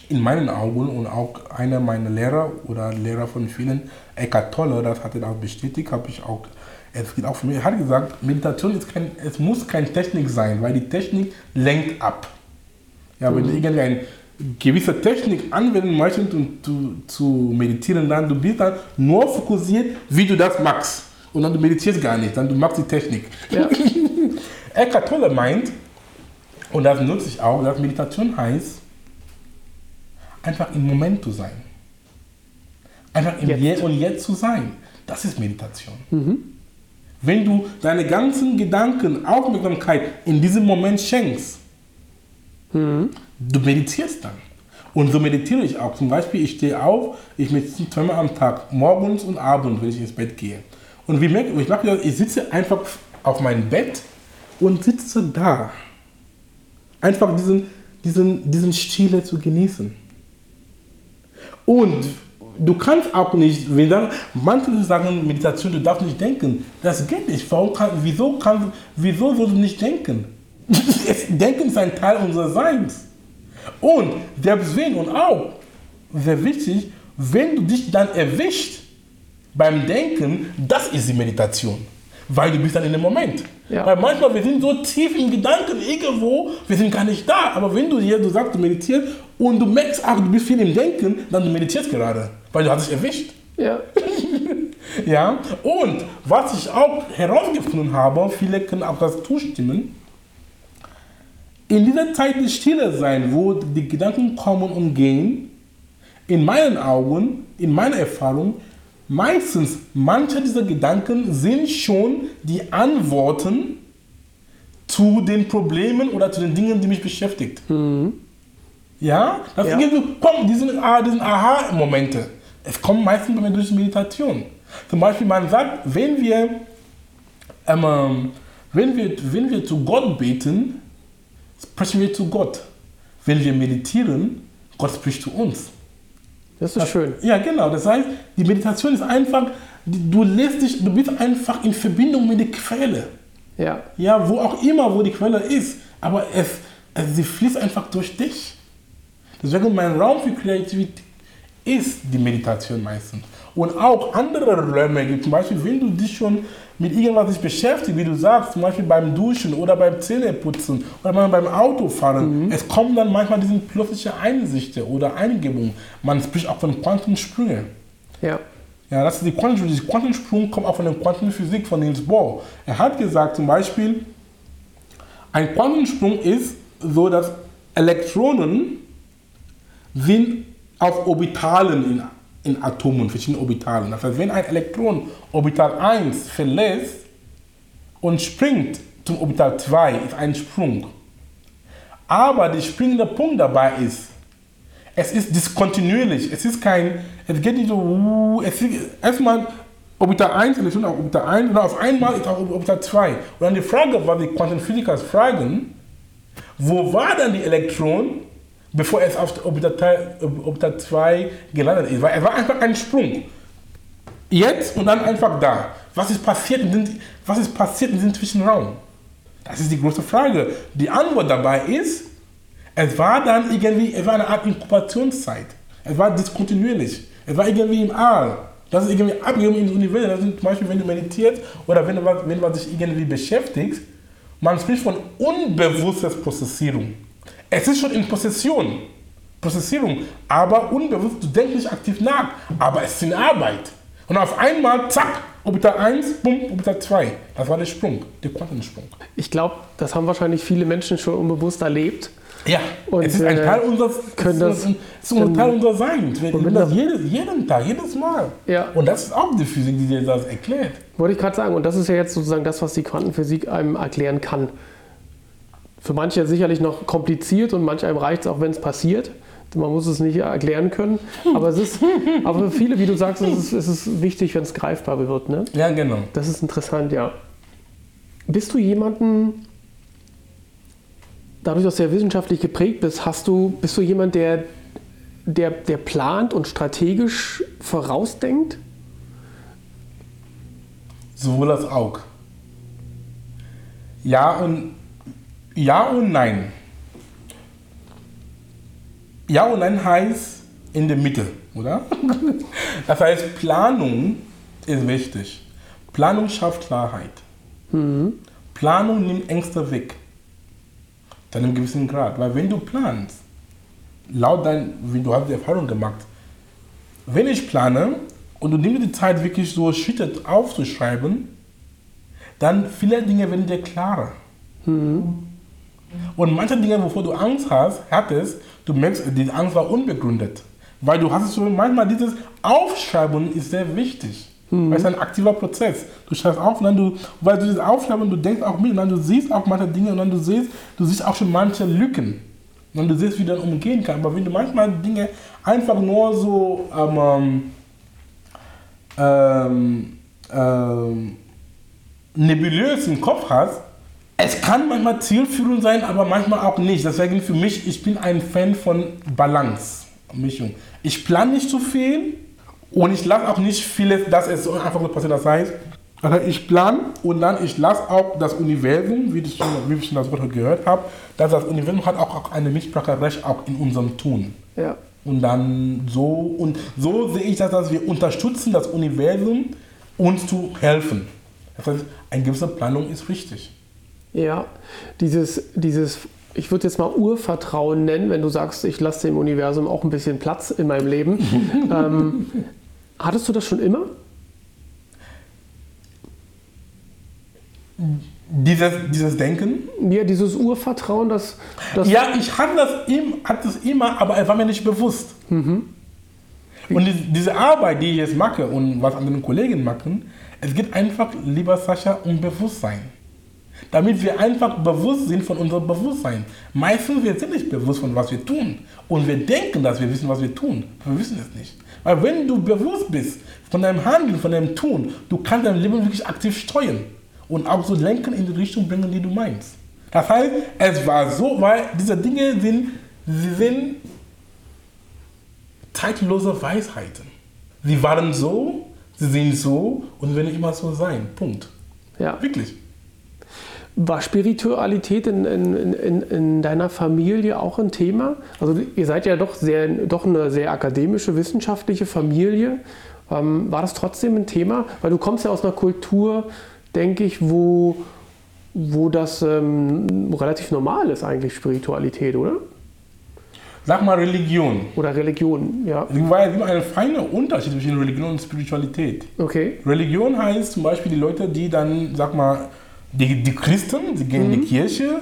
In meinen Augen und auch einer meiner Lehrer oder Lehrer von vielen, Eckhart Tolle, das hat er auch bestätigt, habe ich auch, es geht auch für mich, er hat gesagt, Meditation ist kein, es muss keine Technik sein, weil die Technik lenkt ab. Ja, wenn du irgendwie eine gewisse Technik anwenden möchtest, um zu, zu meditieren, dann du bist dann nur fokussiert, wie du das machst. Und dann du meditierst gar nicht, dann du machst die Technik. Ja. Eckhart Tolle meint, und das nutze ich auch, dass Meditation heißt, einfach im Moment zu sein. Einfach im Jetzt. Hier und Jetzt zu sein. Das ist Meditation. Wenn du deine ganzen Gedanken, Aufmerksamkeit in diesem Moment schenkst, du meditierst dann. Und so meditiere ich auch. Zum Beispiel, ich stehe auf, ich meditiere zweimal am Tag, morgens und abends, wenn ich ins Bett gehe. Und wie merke ich, mache das, ich sitze einfach auf meinem Bett und sitze da. Einfach diesen, diesen, diesen Stille zu genießen. Und du kannst auch nicht, wenn dann, manche sagen Meditation, du darfst nicht denken. Das geht nicht. Warum kann, wieso, kann, wieso sollst du nicht denken? Denken ist ein Teil unseres Seins. Und wenn und auch, sehr wichtig, wenn du dich dann erwischt beim Denken, das ist die Meditation. Weil du bist dann in dem Moment. Ja. Weil manchmal, wir sind so tief im Gedanken irgendwo, wir sind gar nicht da. Aber wenn du hier, du sagst, du meditierst und du merkst, ach, du bist viel im Denken, dann du meditierst gerade. Weil du hast dich erwischt. ja. Ja, und was ich auch herausgefunden habe, viele können auch das zustimmen, in dieser Zeit des Stille sein, wo die Gedanken kommen und gehen, in meinen Augen, in meiner Erfahrung, meistens manche dieser Gedanken sind schon die Antworten zu den Problemen oder zu den Dingen, die mich beschäftigt. Ja, das Ja. irgendwie kommt, diese, ah, diesen Aha-Momente. Es kommen meistens bei mir durch Meditation. Zum Beispiel, man sagt, wenn wir, ähm, ähm, wenn wir, wenn wir zu Gott beten, sprechen wir zu Gott. Wenn wir meditieren, Gott spricht zu uns. Das ist schön. Ja, genau. Das heißt, die Meditation ist einfach, du lässt dich, du bist einfach in Verbindung mit der Quelle. Ja. Ja, wo auch immer, wo die Quelle ist. Aber es, es, sie fließt einfach durch dich. Deswegen mein Raum für Kreativität ist die Meditation meistens. Und auch andere Räume gibt. Zum Beispiel, wenn du dich schon mit irgendwas dich beschäftigst, wie du sagst, zum Beispiel beim Duschen oder beim Zähneputzen oder manchmal beim Autofahren, es kommen dann manchmal diese plötzliche Einsichten oder Eingebungen. Man spricht auch von Quantensprünge. Ja. Ja, das ist die Quanten, die Quantensprung kommt auch von der Quantenphysik von Niels Bohr. Er hat gesagt zum Beispiel, ein Quantensprung ist so, dass Elektronen sind auf Orbitalen in, in Atomen, verschiedene Orbitalen. Das heißt, wenn ein Elektron Orbital 1 verlässt und springt zum Orbital 2, ist ein Sprung. Aber der springende Punkt dabei ist, es ist diskontinuierlich. Es ist kein, es geht nicht so, es ist erstmal Orbital 1, Elektron auf Orbital 1 und auf einmal ist auch Orbital 2. Und dann die Frage, was die Quantenphysiker fragen, wo war dann die Elektron, bevor es auf Orbital 2 gelandet ist? Weil es war einfach ein Sprung. Jetzt und dann einfach da. Was ist passiert in den, was ist passiert in diesem Zwischenraum? Das ist die große Frage. Die Antwort dabei ist, es war dann irgendwie, es war eine Art Inkubationszeit. Es war diskontinuierlich. Es war irgendwie im All. Das ist irgendwie abgegeben ins Universum. Das ist zum Beispiel, wenn du meditierst oder wenn du, wenn man sich irgendwie beschäftigt, man spricht von unbewusstes Prozessierung. Es ist schon in Prozession, Prozessierung, aber unbewusst, du denkst nicht aktiv nach, aber es ist in Arbeit. Und auf einmal, zack, Orbital 1, bumm, Orbital 2. Das war der Sprung, der Quantensprung. Ich glaube, das haben wahrscheinlich viele Menschen schon unbewusst erlebt. Ja, Und, es ist ein äh, Teil unseres, können das- es ist ein Teil unseres Seins. Wir Und und wenn das das- jedes, jeden Tag, jedes Mal. Ja. Und das ist auch die Physik, die dir das erklärt. Wollte ich gerade sagen. Und das ist ja jetzt sozusagen das, was die Quantenphysik einem erklären kann. Für manche sicherlich noch kompliziert und manch einem reicht es auch, wenn es passiert. Man muss es nicht erklären können. Aber, es ist, aber für viele, wie du sagst, ist es, ist es wichtig, wenn es greifbar wird. Ne? Ja, genau. Das ist interessant, ja. Bist du jemanden, dadurch, dass du ja wissenschaftlich geprägt bist, hast du, bist du jemand, der, der, der plant und strategisch vorausdenkt? Sowohl als auch. Ja und, ja und nein. Ja und Nein heißt in der Mitte, oder? Das heißt, Planung ist wichtig. Planung schafft Klarheit. Planung nimmt Ängste weg. Zu einem gewissen Grad. Weil wenn du planst, laut dein, wie du hast die Erfahrung gemacht, wenn ich plane und du nimmst die Zeit wirklich so Schritte aufzuschreiben, dann viele Dinge werden dir klarer. Und manche Dinge, wovor du Angst hast, hattest, du merkst, die Angst war unbegründet. Weil du hast es so, manchmal dieses Aufschreiben ist sehr wichtig. Weil es ist ein aktiver Prozess. Du schreibst auf und dann du, weil du dieses Aufschreiben, du denkst auch mit und dann du siehst auch manche Dinge und dann du siehst, du siehst auch schon manche Lücken. Und du siehst, wie du dann umgehen kannst. Aber wenn du manchmal Dinge einfach nur so ähm, ähm, ähm, nebulös im Kopf hast, es kann manchmal zielführend sein, aber manchmal auch nicht. Deswegen für mich, ich bin ein Fan von Balance, Mischung. Ich plane nicht zu viel und ich lasse auch nicht vieles, dass es so einfach so passiert. Das heißt, also ich plane und dann ich lasse auch das Universum, wie ich schon, wie ich schon das Wort gehört habe, dass das Universum hat auch, auch eine Mitspracherecht auch in unserem Tun. Ja. Und dann so, und so sehe ich das, dass wir unterstützen das Universum, uns zu helfen. Das heißt, eine gewisse Planung ist richtig. Ja, dieses, dieses ich würde jetzt mal Urvertrauen nennen, wenn du sagst, ich lasse dem Universum auch ein bisschen Platz in meinem Leben. ähm, hattest du das schon immer? Dieses, dieses Denken? Ja, dieses Urvertrauen, das. das Ja, ich hatte das, hatte das immer, aber es war mir nicht bewusst. Und die, diese Arbeit, die ich jetzt mache und was andere Kollegen machen, es geht einfach, lieber Sascha, um Bewusstsein. Damit wir einfach bewusst sind von unserem Bewusstsein. Meistens wir sind nicht bewusst von was wir tun. Und wir denken, dass wir wissen, was wir tun. Wir wissen es nicht. Weil wenn du bewusst bist von deinem Handeln, von deinem Tun, du kannst dein Leben wirklich aktiv steuern. Und auch so lenken in die Richtung bringen, die du meinst. Das heißt, es war so, weil diese Dinge sind, sie sind zeitlose Weisheiten. Sie waren so, sie sind so und werden immer so sein. Punkt. ja. Wirklich. War Spiritualität in, in, in, in deiner Familie auch ein Thema? Also ihr seid ja doch, sehr, doch eine sehr akademische, wissenschaftliche Familie. Ähm, war das trotzdem ein Thema? Weil du kommst ja aus einer Kultur, denke ich, wo, wo das ähm, relativ normal ist eigentlich, Spiritualität, oder? Sag mal Religion. Oder Religion, ja. Es gibt einen feinen Unterschied zwischen Religion und Spiritualität. Okay. Religion heißt zum Beispiel die Leute, die dann, sag mal, die, die Christen, sie gehen in die Kirche,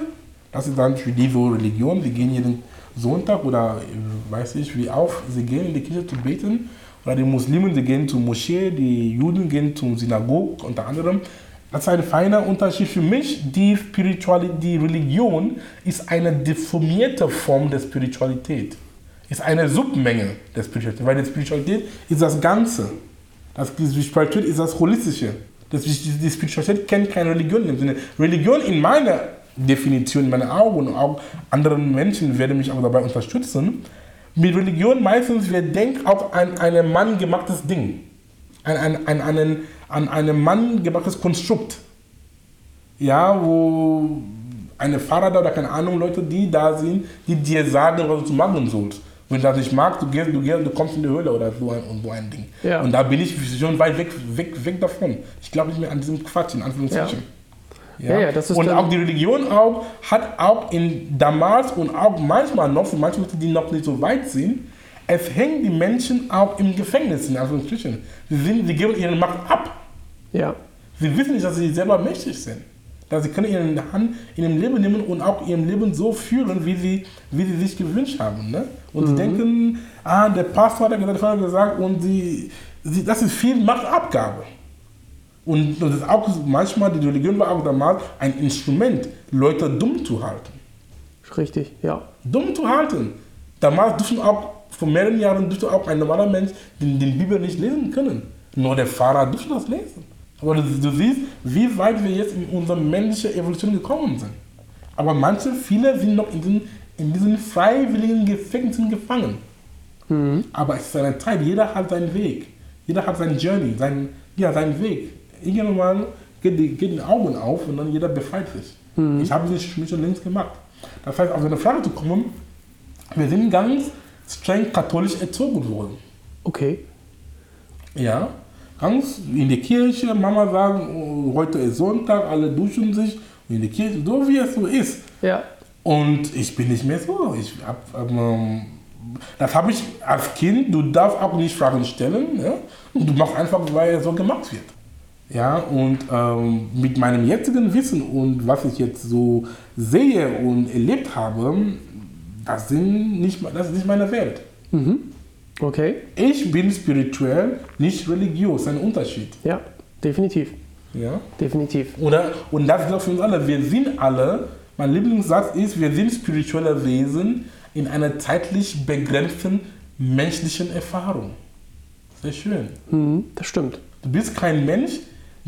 das ist dann für die Religion, sie gehen jeden Sonntag oder äh, weiß ich wie auf, sie gehen in die Kirche zu beten. Oder die Muslimen, sie gehen zur Moschee, die Juden gehen zum Synagog unter anderem. Das ist ein feiner Unterschied für mich. Die, Spiritualität, die Religion ist eine deformierte Form der Spiritualität. Ist eine Submenge der Spiritualität, weil die Spiritualität ist das Ganze. Das, die Spiritualität ist das Holistische. Das, die, Spiritualität kennt keine Religion dem Sinne. Religion in meiner Definition, in meinen Augen und auch anderen Menschen werden mich auch dabei unterstützen. Mit Religion meistens, wir denken auch an ein Mann gemachtes Ding. An, an, an, einen, an einem Mann gemachtes Konstrukt. Ja, wo eine Fahrer da oder keine Ahnung, Leute, die da sind, die dir sagen, was du machen sollst. Wenn du das nicht magst, du gehst, du gehst, du kommst in die Höhle oder so ein, und so ein Ding. Ja. Und da bin ich schon weit weg, weg, weg davon. Ich glaube nicht mehr an diesem Quatsch, in Anführungszeichen. Ja, ja, das ist und auch die Religion auch, hat auch in damals und auch manchmal noch, für manche Leute, die noch nicht so weit sind, es hängen die Menschen auch im Gefängnis, in Anführungsstrichen. Sie, sind, sie geben ihre Macht ab. Ja. Sie wissen nicht, dass sie selber mächtig sind. Dass sie können ihre Hand in ihrem Leben nehmen und auch ihrem Leben so führen, wie sie, wie sie sich gewünscht haben. Ne? Und sie denken, ah, der Pastor hat ja gesagt, hat gesagt und sie, sie, das ist viel Machtabgabe. Und das ist auch manchmal, die Religion war auch damals ein Instrument, Leute dumm zu halten. Richtig, ja. Dumm zu halten. Damals durften auch, vor mehreren Jahren durfte auch ein normaler Mensch den, den Bibel nicht lesen können. Nur der Pfarrer durfte das lesen. Aber du, du siehst, wie weit wir jetzt in unserer menschlichen Evolution gekommen sind. Aber manche, viele sind noch in diesen, in diesen freiwilligen Gefängnissen gefangen. Aber es ist eine Zeit, jeder hat seinen Weg. Jeder hat seinen Journey, seinen, ja, seinen Weg. Irgendwann geht die, geht die Augen auf und dann jeder befreit sich. Ich habe mich schon längst gemacht. Das heißt, auf deine Frage zu kommen, wir sind ganz streng katholisch erzogen worden. Okay. Ja, ganz in der Kirche, Mama sagen, oh, heute ist Sonntag, alle duschen sich in der Kirche, so wie es so ist. Ja. Und ich bin nicht mehr so. Ich hab, ähm, das habe ich als Kind, du darfst auch nicht Fragen stellen. Ja? Du machst einfach, weil es so gemacht wird. Ja, und ähm, mit meinem jetzigen Wissen und was ich jetzt so sehe und erlebt habe, das, sind nicht, das ist nicht meine Welt. Mhm. Okay. Ich bin spirituell, nicht religiös, ein Unterschied. Ja, definitiv. Ja? Definitiv. Oder, und das gilt für uns alle. Wir sind alle, mein Lieblingssatz ist, wir sind spirituelle Wesen in einer zeitlich begrenzten menschlichen Erfahrung. Sehr schön. Mhm, das stimmt. Du bist kein Mensch,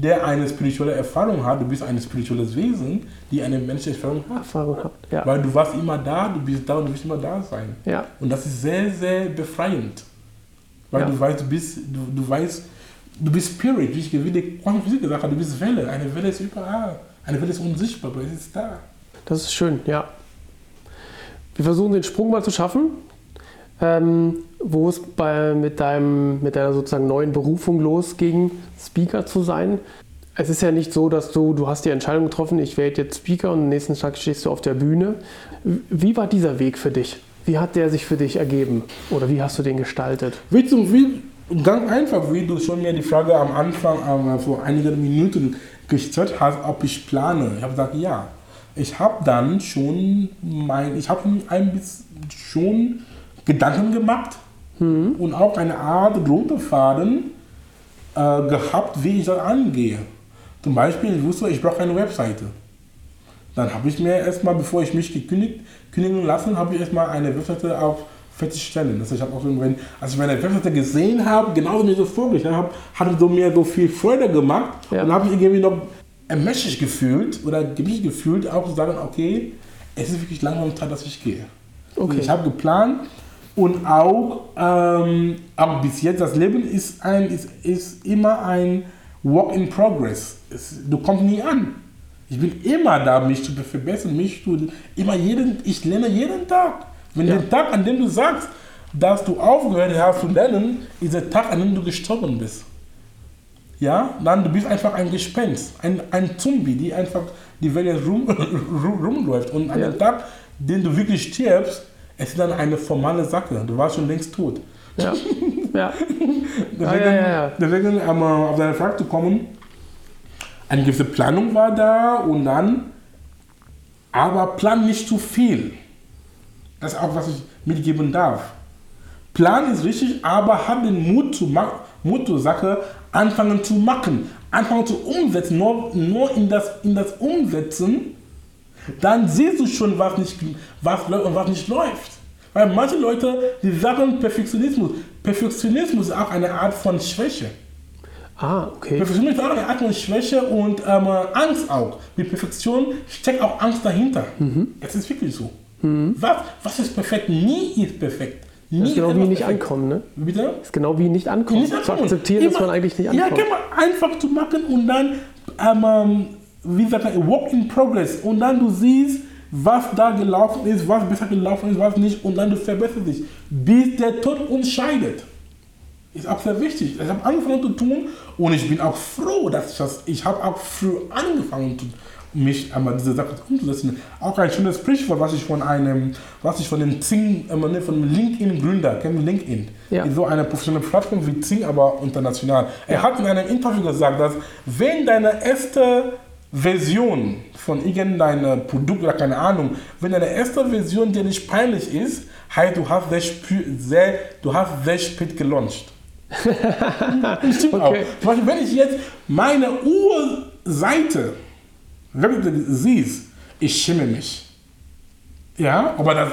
der eine spirituelle Erfahrung hat. Du bist ein spirituelles Wesen, die eine menschliche Erfahrung hat. Erfahrung hat. Ja. Weil du warst immer da, du bist da und du wirst immer da sein. ja. Und das ist sehr, sehr befreiend. Weil Ja. du weißt, du bist, du, du weißt, du bist Spirit, wie ich wie die Quantenphysik gesagt habe, du bist Welle. Eine Welle ist überall. Eine Welle ist unsichtbar, aber es ist da. Das ist schön, ja. Wir versuchen den Sprung mal zu schaffen, ähm, wo es bei, mit, deinem, mit deiner sozusagen neuen Berufung losging, Speaker zu sein. Es ist ja nicht so, dass du, du hast die Entscheidung getroffen, ich werde jetzt Speaker und am nächsten Tag stehst du auf der Bühne. Wie war dieser Weg für dich? Wie hat der sich für dich ergeben? Oder wie hast du den gestaltet? Wie zum, wie, ganz einfach, wie du schon mir die Frage am Anfang, ähm, vor einigen Minuten gestellt hast, ob ich plane. Ich habe gesagt, ja. Ich habe dann schon mein, ich habe ein bisschen schon Gedanken gemacht und auch eine Art roter Faden äh, gehabt, wie ich das angehe. Zum Beispiel, ich wusste, ich brauche eine Webseite. Dann habe ich mir erstmal, bevor ich mich gekündigt, kündigen lassen, habe ich erstmal eine Webseite auf fertigstellen. Das heißt, ich habe auch so, wenn, als ich meine Webseite gesehen habe, genauso mir so vorgestellt habe, hat es so mir so viel Freude gemacht. Ja. Und dann habe ich irgendwie noch ermächtigt gefühlt oder mich gefühlt, auch zu sagen, okay, es ist wirklich langsam Zeit, dass ich gehe. Okay. ich habe geplant und auch, ähm, auch bis jetzt, das Leben ist, ein, ist, ist immer ein Work in Progress. Es, du kommst nie an. Ich bin immer da, mich zu verbessern, mich zu, immer jeden, ich lerne jeden Tag. Wenn Ja. der Tag, an dem du sagst, dass du aufgehört hast zu lernen, ist der Tag, an dem du gestorben bist. Ja, dann du bist einfach ein Gespenst, ein, ein Zombie, die einfach die Welt rum, rumläuft. Und an Ja. dem Tag, den du wirklich stirbst, es ist dann eine formale Sache. Du warst schon längst tot. Ja. ja. Deswegen, Ah, ja, ja, ja. deswegen um auf deine Frage zu kommen, eine gewisse Planung war da und dann, aber plan nicht zu viel. Das ist auch, was ich mitgeben darf. Plan ist richtig, aber hab den Mut, zu Mut zur Sache, anfangen zu machen, anfangen zu umsetzen. Nur, nur in, das, in das Umsetzen, dann siehst du schon, was, nicht, was läuft und was nicht läuft. Weil manche Leute, die sagen Perfektionismus. Perfektionismus ist auch eine Art von Schwäche. Ah, okay. Perfektionismus ist auch eine Art von Schwäche und ähm, Angst auch. Mit Perfektion steckt auch Angst dahinter. Es ist wirklich so. Was, was ist perfekt? Nie ist perfekt. Nie Das ist genau wie nicht perfekt. ankommen, ne? Bitte? Das ist genau wie nicht ankommen. Nicht Zu ankommen. akzeptieren, dass Immer- man eigentlich nicht Ja, ankommt. genau, einfach zu machen und dann, ähm, ähm, wie sagt man, Work in Progress. Und dann du siehst, was da gelaufen ist, was besser gelaufen ist, was nicht. Und dann du verbesserst dich, bis der Tod uns scheidet. Ist auch sehr wichtig. Ich habe angefangen zu tun und ich bin auch froh, dass ich das, ich habe auch früh angefangen, zu, mich einmal diese Sache umzusetzen. Auch ein schönes Sprichwort, was ich von einem, was ich von dem Zing, äh, ne, von dem LinkedIn-Gründer, kennen LinkedIn, Ja. so eine professionelle Plattform wie Zing, aber international. Er hat in einem Interview gesagt, dass wenn deine erste Version von irgendeinem Produkt oder keine Ahnung, wenn deine erste Version dir nicht peinlich ist, heißt du hast sehr, sehr, du hast sehr spät gelauncht. Stimmt auch. Okay. Zum Beispiel, wenn ich jetzt meine Urseite siehst, ich schäme mich. Ja, aber das,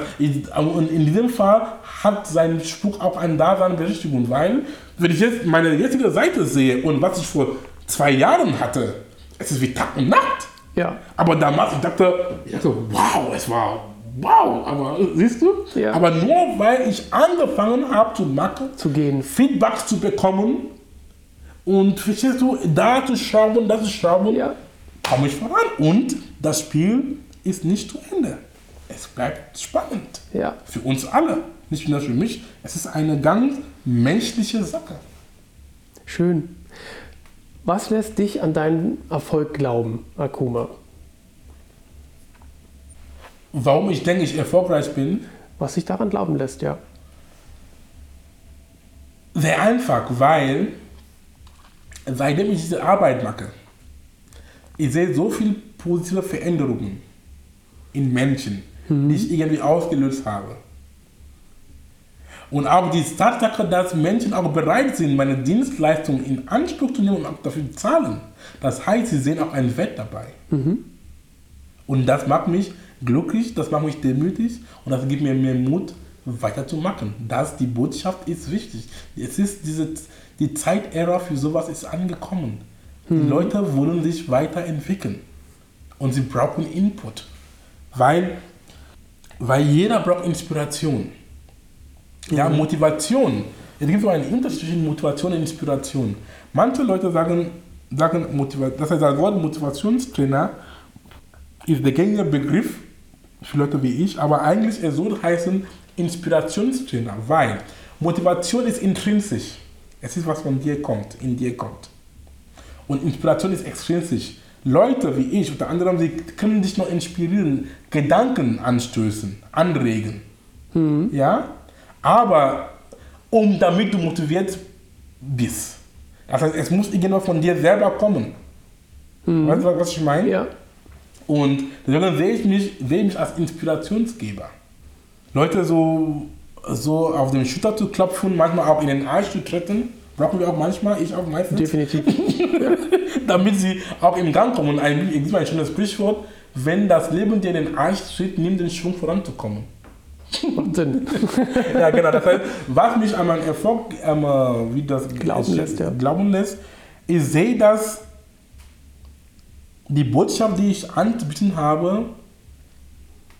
und in diesem Fall hat sein Spruch auch eine Daseinsberechtigung, weil wenn ich jetzt meine jetzige Seite sehe und was ich vor zwei Jahren hatte, es ist wie Tag und Nacht. Ja. Aber damals, ich dachte, ich dachte, wow, es war wow, aber äh, siehst du? Ja. Aber nur weil ich angefangen habe zu machen, Zu gehen. Feedback zu bekommen und verstehst du, da zu schauen, da zu schauen, Ja. komme ich voran. Und das Spiel ist nicht zu Ende. Es bleibt spannend. Ja. Für uns alle. nicht nur für mich. Es ist eine ganz menschliche Sache. Schön. Was lässt dich an deinen Erfolg glauben, Akuma? Warum ich denke, ich erfolgreich bin? Was dich daran glauben lässt, ja. Sehr einfach, weil seitdem ich diese Arbeit mache, ich sehe so viele positive Veränderungen in Menschen, die ich irgendwie ausgelöst habe. Und auch die Tatsache, dass Menschen auch bereit sind, meine Dienstleistungen in Anspruch zu nehmen und auch dafür zu zahlen. Das heißt, sie sehen auch einen Wert dabei. Und das macht mich glücklich, das macht mich demütig und das gibt mir mehr Mut, weiterzumachen. Das, die Botschaft ist wichtig. Es ist diese, die Zeitära für sowas ist angekommen. Die Leute wollen sich weiterentwickeln und sie brauchen Input, weil, weil jeder braucht Inspiration. Ja, Motivation. Es gibt so einen Unterschied zwischen Motivation und Inspiration. Manche Leute sagen, sagen Motiva das heißt, das Wort Motivationstrainer ist der gängige Begriff für Leute wie ich, aber eigentlich er soll heißen Inspirationstrainer, weil Motivation ist intrinsisch. Es ist, was von dir kommt, in dir kommt. Und Inspiration ist extrinsisch. Leute wie ich, unter anderem, sie können dich noch inspirieren, Gedanken anstößen, anregen. Ja? Aber um damit du motiviert bist. Das heißt, es muss irgendwann von dir selber kommen. Weißt du, was ich meine? Ja. Und deswegen sehe ich mich, sehe ich mich als Inspirationsgeber. Leute so, so auf den Schulter zu klopfen, manchmal auch in den Arsch zu treten, brauchen wir auch manchmal, ich auch meistens, Definitiv. damit sie auch im Gang kommen. Und es gibt ein schönes Sprichwort, wenn das Leben dir den Arsch tritt, nimm den Schwung voranzukommen. Macht Sinn. ja, genau. Das heißt, was mich an meinen Erfolg ähm, äh, wie das Glauben lässt, ja. glauben lässt, ich sehe, dass die Botschaft, die ich anzubieten habe,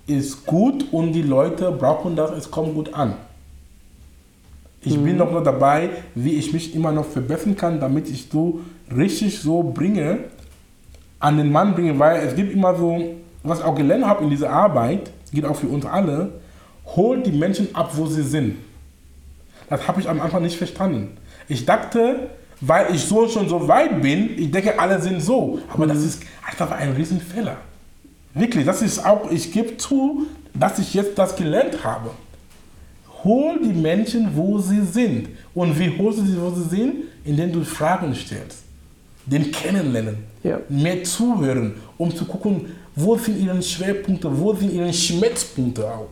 ist gut und die Leute brauchen das, es kommt gut an. Ich bin noch nur dabei, wie ich mich immer noch verbessern kann, damit ich so richtig so bringe, an den Mann bringe, weil es gibt immer so, was ich auch gelernt habe in dieser Arbeit, geht auch für uns alle, holt die Menschen ab, wo sie sind. Das habe ich am Anfang nicht verstanden. Ich dachte, weil ich so schon so weit bin, ich denke, alle sind so. Aber das ist einfach ein Riesenfehler. Wirklich, das ist auch, ich gebe zu, dass ich jetzt das gelernt habe. Hol die Menschen, wo sie sind. Und wie holst du sie, wo sie sind? Indem du Fragen stellst. Den kennenlernen. Ja. Mehr zuhören, um zu gucken, wo sind ihre Schwerpunkte, wo sind ihre Schmerzpunkte auch.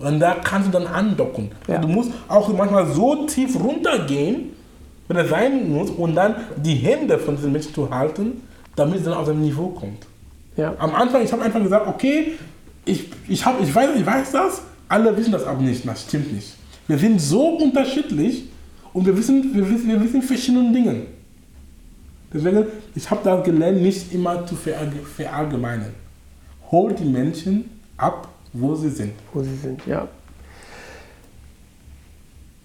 Und da kannst du dann andocken. Ja. Du musst auch manchmal so tief runtergehen, wenn es sein muss, und dann die Hände von diesen Menschen zu halten, damit es dann auf dem Niveau kommt. Ja. Am Anfang, ich habe einfach gesagt, okay, ich, ich, hab, ich, weiß, ich weiß das, alle wissen das aber nicht. Das stimmt nicht. Wir sind so unterschiedlich und wir wissen, wir wissen, wir wissen verschiedene Dinge. Deswegen, ich habe da gelernt, nicht immer zu verallge- verallgemeinern. Hol die Menschen ab, wo sie sind. Wo sie sind, ja.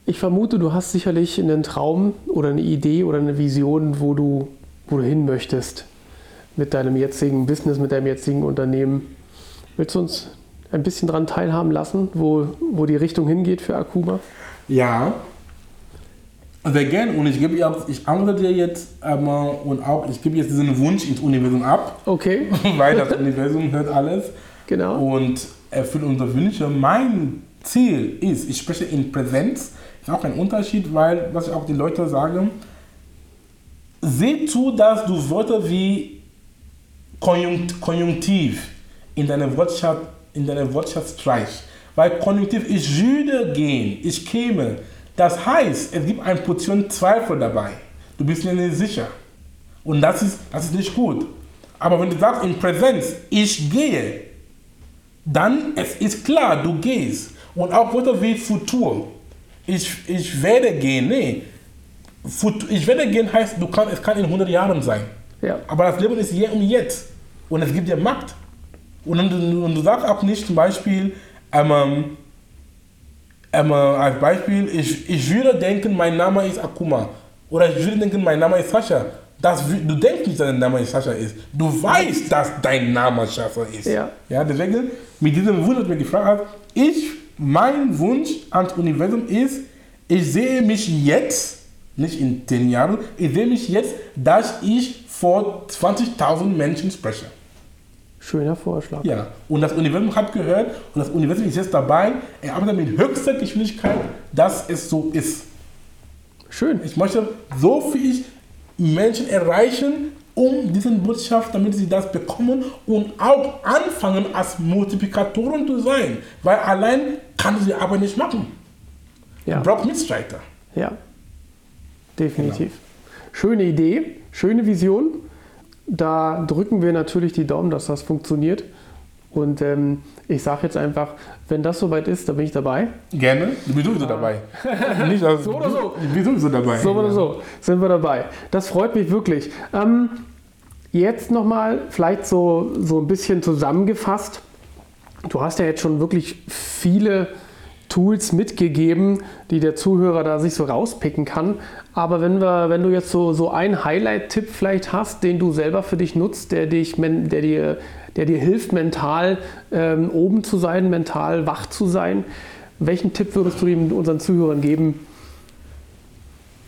Ich vermute, du hast sicherlich einen Traum oder eine Idee oder eine Vision, wo du, wo du hin möchtest mit deinem jetzigen Business, mit deinem jetzigen Unternehmen. Willst du uns ein bisschen daran teilhaben lassen, wo, wo die Richtung hingeht für Akuma? Ja. Sehr gern. Und ich gebe ich antworte dir jetzt ähm, und auch, ich gebe jetzt diesen Wunsch ins Universum ab, Okay, weil das Universum hört alles. Genau. und erfüllt unsere Wünsche. Mein Ziel ist, ich spreche in Präsenz, ist auch ein Unterschied, weil, was ich auch die Leute sage, seh zu, dass du Wörter wie Konjunkt, Konjunktiv in deine Wortschatz, in deine Wortschatz streichst. Weil Konjunktiv, ich würde gehen, ich käme. Das heißt, es gibt eine Portion Zweifel dabei. Du bist dir nicht sicher. Und das ist, das ist nicht gut. Aber wenn du sagst in Präsenz, ich gehe, dann es ist klar, du gehst. Und auch Wörter wie Futur. Ich, ich werde gehen. Nee. Fut- Ich werde gehen heißt, du kann, es kann in 100 Jahren sein. Ja. Aber das Leben ist hier und jetzt. Und es gibt dir Macht. Und du, und du sagst auch nicht zum Beispiel, ähm, ähm, als Beispiel, ich, ich würde denken, mein Name ist Akuma. Oder ich würde denken, mein Name ist Sascha. Das, wü- du denkst nicht, dass dein Name Sascha ist. Du weißt, dass dein Name Sascha ist. Ja. Ja, deswegen, mit diesem Wunsch, das du mir gefragt hast, ich mein Wunsch ans Universum ist, ich sehe mich jetzt, nicht in 10 Jahren, ich sehe mich jetzt, dass ich vor 20.000 Menschen spreche. Schöner Vorschlag. Ja, und das Universum hat gehört und das Universum ist jetzt dabei, er arbeitet mit höchster Geschwindigkeit, dass es so ist. Schön. Ich möchte so viel Menschen erreichen, um diese Botschaft, damit sie das bekommen und auch anfangen, als Multiplikatoren zu sein. Weil allein kann sie die Arbeit nicht machen. Ja. Braucht Mitstreiter. Ja, definitiv. Schöne Idee, schöne Vision. Da drücken wir natürlich die Daumen, dass das funktioniert. Und ähm, ich sage jetzt einfach, wenn das soweit ist, dann bin ich dabei. Gerne. Du bist sowieso dabei. Nicht, also, So oder so. Du bist sowieso dabei. So oder so sind wir dabei. Das freut mich wirklich. Ähm, jetzt nochmal vielleicht so, so ein bisschen zusammengefasst. Du hast ja jetzt schon wirklich viele Tools mitgegeben, die der Zuhörer da sich so rauspicken kann. Aber wenn, wir, wenn du jetzt so, so einen Highlight-Tipp vielleicht hast, den du selber für dich nutzt, der, dich, der, dir, der dir hilft, mental ähm, oben zu sein, mental wach zu sein, welchen Tipp würdest du unseren Zuhörern geben?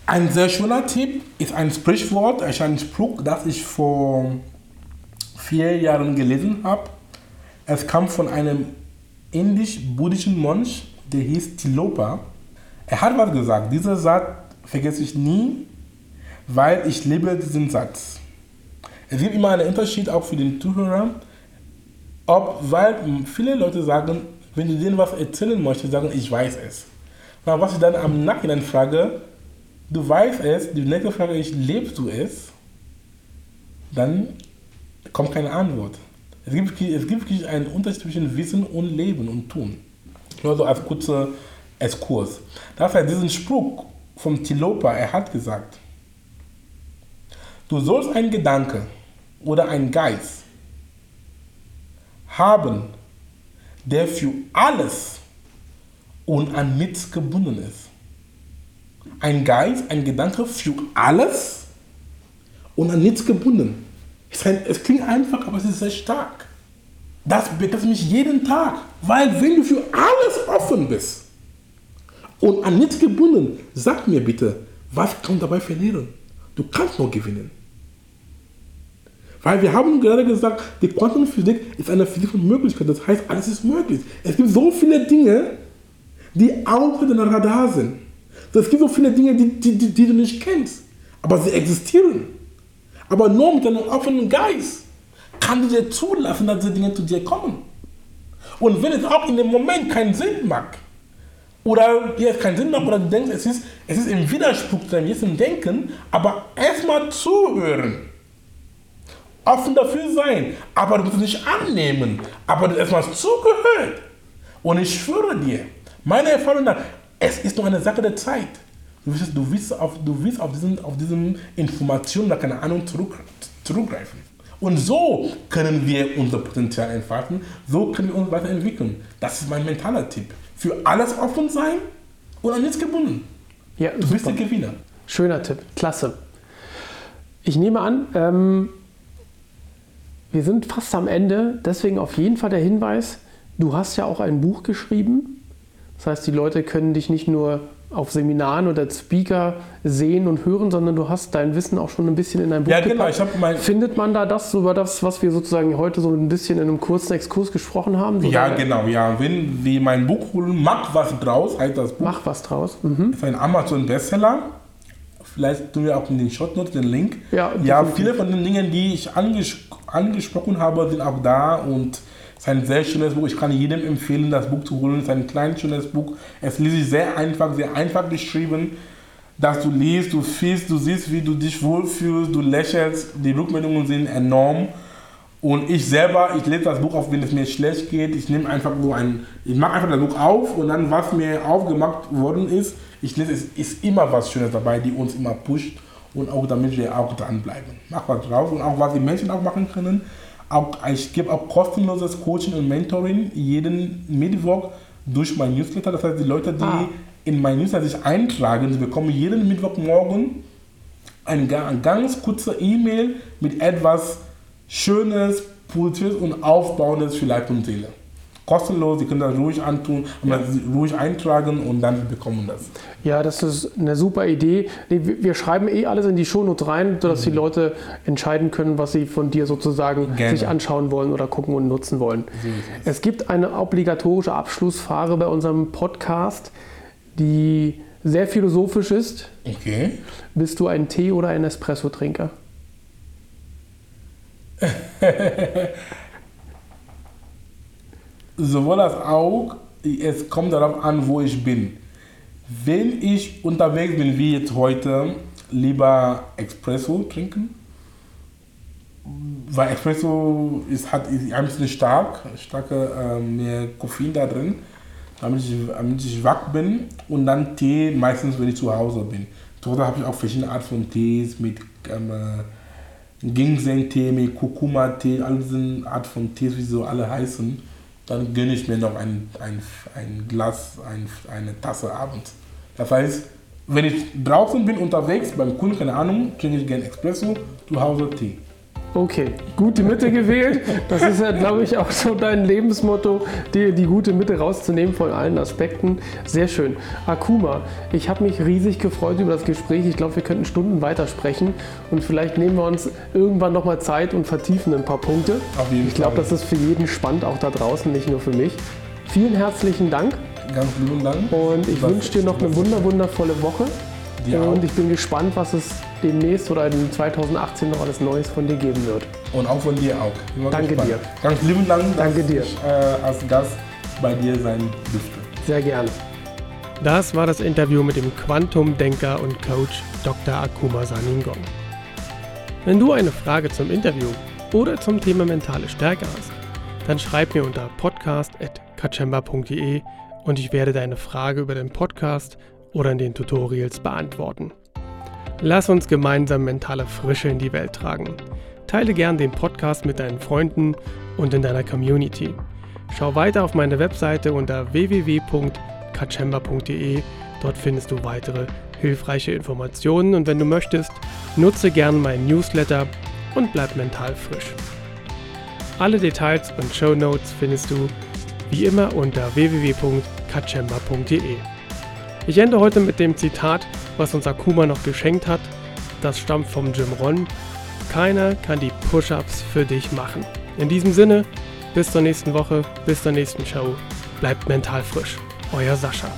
Ein sehr schöner Tipp ist ein Sprichwort, ein Spruch, das ich vor vier Jahren gelesen habe. Es kam von einem indisch-buddhischen Mönch, der hieß Tilopa. Er hat was gesagt. Dieser Satz vergesse ich nie, weil ich liebe diesen Satz. Es gibt immer einen Unterschied auch für den Zuhörer, ob, weil viele Leute sagen, wenn du denen was erzählen möchtest, sagen, ich weiß es. Na, was ich dann am Nachhinein frage, du weißt es, die nächste Frage ist, lebst du es? Dann kommt keine Antwort. Es gibt, es gibt wirklich einen Unterschied zwischen Wissen und Leben und Tun. Nur so als kurzer Exkurs. Das heißt, diesen Spruch vom Tilopa, er hat gesagt, du sollst einen Gedanke oder einen Geist haben, der für alles und an nichts gebunden ist. Ein Geist, ein Gedanke für alles und an nichts gebunden. Es, klingt einfach, aber es ist sehr stark. Das betrifft mich jeden Tag, weil wenn du für alles offen bist und an nichts gebunden, sag mir bitte, was kann dabei verlieren? Du kannst nur gewinnen. Weil wir haben gerade gesagt, die Quantenphysik ist eine Physik von Möglichkeiten. Das heißt, alles ist möglich. Es gibt so viele Dinge, die außer dem Radar sind. Es gibt so viele Dinge, die, die, die, die du nicht kennst. Aber sie existieren. Aber nur mit einem offenen Geist kann du dir zulassen, dass diese Dinge zu dir kommen. Und wenn es auch in dem Moment keinen Sinn macht, oder dir es keinen Sinn macht, oder du denkst, es ist, es ist im Widerspruch zu deinem jetzigen Denken, aber erstmal zuhören. Offen dafür sein, aber du musst es nicht annehmen, aber du hast erstmal zugehört. Und ich schwöre dir, meine Erfahrung nach, es ist nur eine Sache der Zeit. Du wirst, du wirst auf, du wirst auf, diesen, auf diesen Informationen, keine Ahnung, zurück, zurückgreifen. Und so können wir unser Potenzial entfalten, so können wir uns weiterentwickeln. Das ist mein mentaler Tipp. Für alles offen sein und an nichts gebunden. Ja, Du bist der Gewinner. Schöner Tipp, klasse. Ich nehme an, ähm, wir sind fast am Ende, deswegen auf jeden Fall der Hinweis, du hast ja auch ein Buch geschrieben. Das heißt, die Leute können dich nicht nur auf Seminaren oder als Speaker sehen und hören, sondern du hast dein Wissen auch schon ein bisschen in dein Buch Ja, genau. gepackt. Ich habe mein, Findet man da das über das, was wir sozusagen heute so ein bisschen in einem kurzen Exkurs gesprochen haben? So ja, genau. Ja, wenn wir mein Buch holen, mach was draus, heißt das Buch. Mach was draus. Mhm. ist ein Amazon-Bestseller. Vielleicht tun wir auch in den Shortnotes den Link. Ja, ja viele von den Dingen, die ich anges angesprochen habe, sind auch da und es ist ein sehr schönes Buch. Ich kann jedem empfehlen, das Buch zu holen. Es ist ein kleines, schönes Buch. Es liest sich sehr einfach, sehr einfach geschrieben. Dass du liest, du fühlst, du siehst, wie du dich wohlfühlst, du lächelst. Die Rückmeldungen sind enorm. Und ich selber, ich lese das Buch auf, wenn es mir schlecht geht. Ich nehme einfach so ein, ich mache einfach das Buch auf und dann, was mir aufgemacht worden ist, ich lese, es ist immer was Schönes dabei, die uns immer pusht und auch damit wir auch dranbleiben. Mach was drauf und auch was die Menschen auch machen können. Auch, ich gebe auch kostenloses Coaching und Mentoring jeden Mittwoch durch mein Newsletter. Das heißt, die Leute, die Ah. in mein Newsletter sich eintragen, sie bekommen jeden Mittwochmorgen ein, ga- ein ganz kurzer E-Mail mit etwas Schönes, Positives und Aufbauendes für Leib und Seele. kostenlos, Sie können das ruhig antun, ja. ruhig eintragen und dann bekommen das. Ja, das ist eine super Idee. Wir schreiben eh alles in die Shownotes rein, sodass mhm. die Leute entscheiden können, was sie von dir sozusagen Gerne. sich anschauen wollen oder gucken und nutzen wollen. So es gibt eine obligatorische Abschlussfrage bei unserem Podcast, die sehr philosophisch ist. Okay. Bist du ein Tee- oder ein Espresso-Trinker? Sowohl als auch, es kommt darauf an, wo ich bin. Wenn ich unterwegs bin, wie jetzt heute, lieber Espresso trinken. Weil Espresso ist, hat, ist ein bisschen stark, starke äh, mehr Koffein da drin, damit ich, damit ich wach bin. Und dann Tee, meistens, wenn ich zu Hause bin. Hause habe ich auch verschiedene Arten von Tees mit ähm, Ginseng-Tee, mit Kurkuma-Tee, all diese Art von Tees, wie sie alle heißen dann gönne ich mir noch ein, ein, ein Glas, ein, eine Tasse abends. Das heißt, wenn ich draußen bin, unterwegs, beim Kunden, keine Ahnung, trinke ich gerne Espresso, zu Hause Tee. Okay, gute Mitte gewählt. Das ist ja, glaube ich, auch so dein Lebensmotto, die, die gute Mitte rauszunehmen von allen Aspekten. Sehr schön. Akuma, ich habe mich riesig gefreut über das Gespräch. Ich glaube, wir könnten Stunden weitersprechen und vielleicht nehmen wir uns irgendwann nochmal Zeit und vertiefen ein paar Punkte. Auf jeden ich glaube, das ist für jeden spannend, auch da draußen, nicht nur für mich. Vielen herzlichen Dank. Ganz lieben Dank. Und ich wünsche dir noch eine wunder, wundervolle Woche. Dir und ich bin gespannt, was es demnächst oder in 2018 noch alles Neues von dir geben wird. Und auch von dir auch. Danke gespannt. dir. Ganz lieben Dank, Danke dir. ich äh, als Gast bei dir sein durfte. Sehr gerne. Das war das Interview mit dem Quantum-Denker und Coach Dr. Akuma Saningong. Wenn du eine Frage zum Interview oder zum Thema mentale Stärke hast, dann schreib mir unter podcast.kachemba.de und ich werde deine Frage über den Podcast oder in den Tutorials beantworten. Lass uns gemeinsam mentale Frische in die Welt tragen. Teile gern den Podcast mit deinen Freunden und in deiner Community. Schau weiter auf meine Webseite unter www.kachemba.de. Dort findest du weitere hilfreiche Informationen und wenn du möchtest, nutze gern meinen Newsletter und bleib mental frisch. Alle Details und Show Notes findest du wie immer unter www.kachemba.de. Ich ende heute mit dem Zitat, was uns Akuma noch geschenkt hat. Das stammt vom Jim Ron. Keiner kann die Push-ups für dich machen. In diesem Sinne, bis zur nächsten Woche, bis zur nächsten Show. Bleibt mental frisch. Euer Sascha.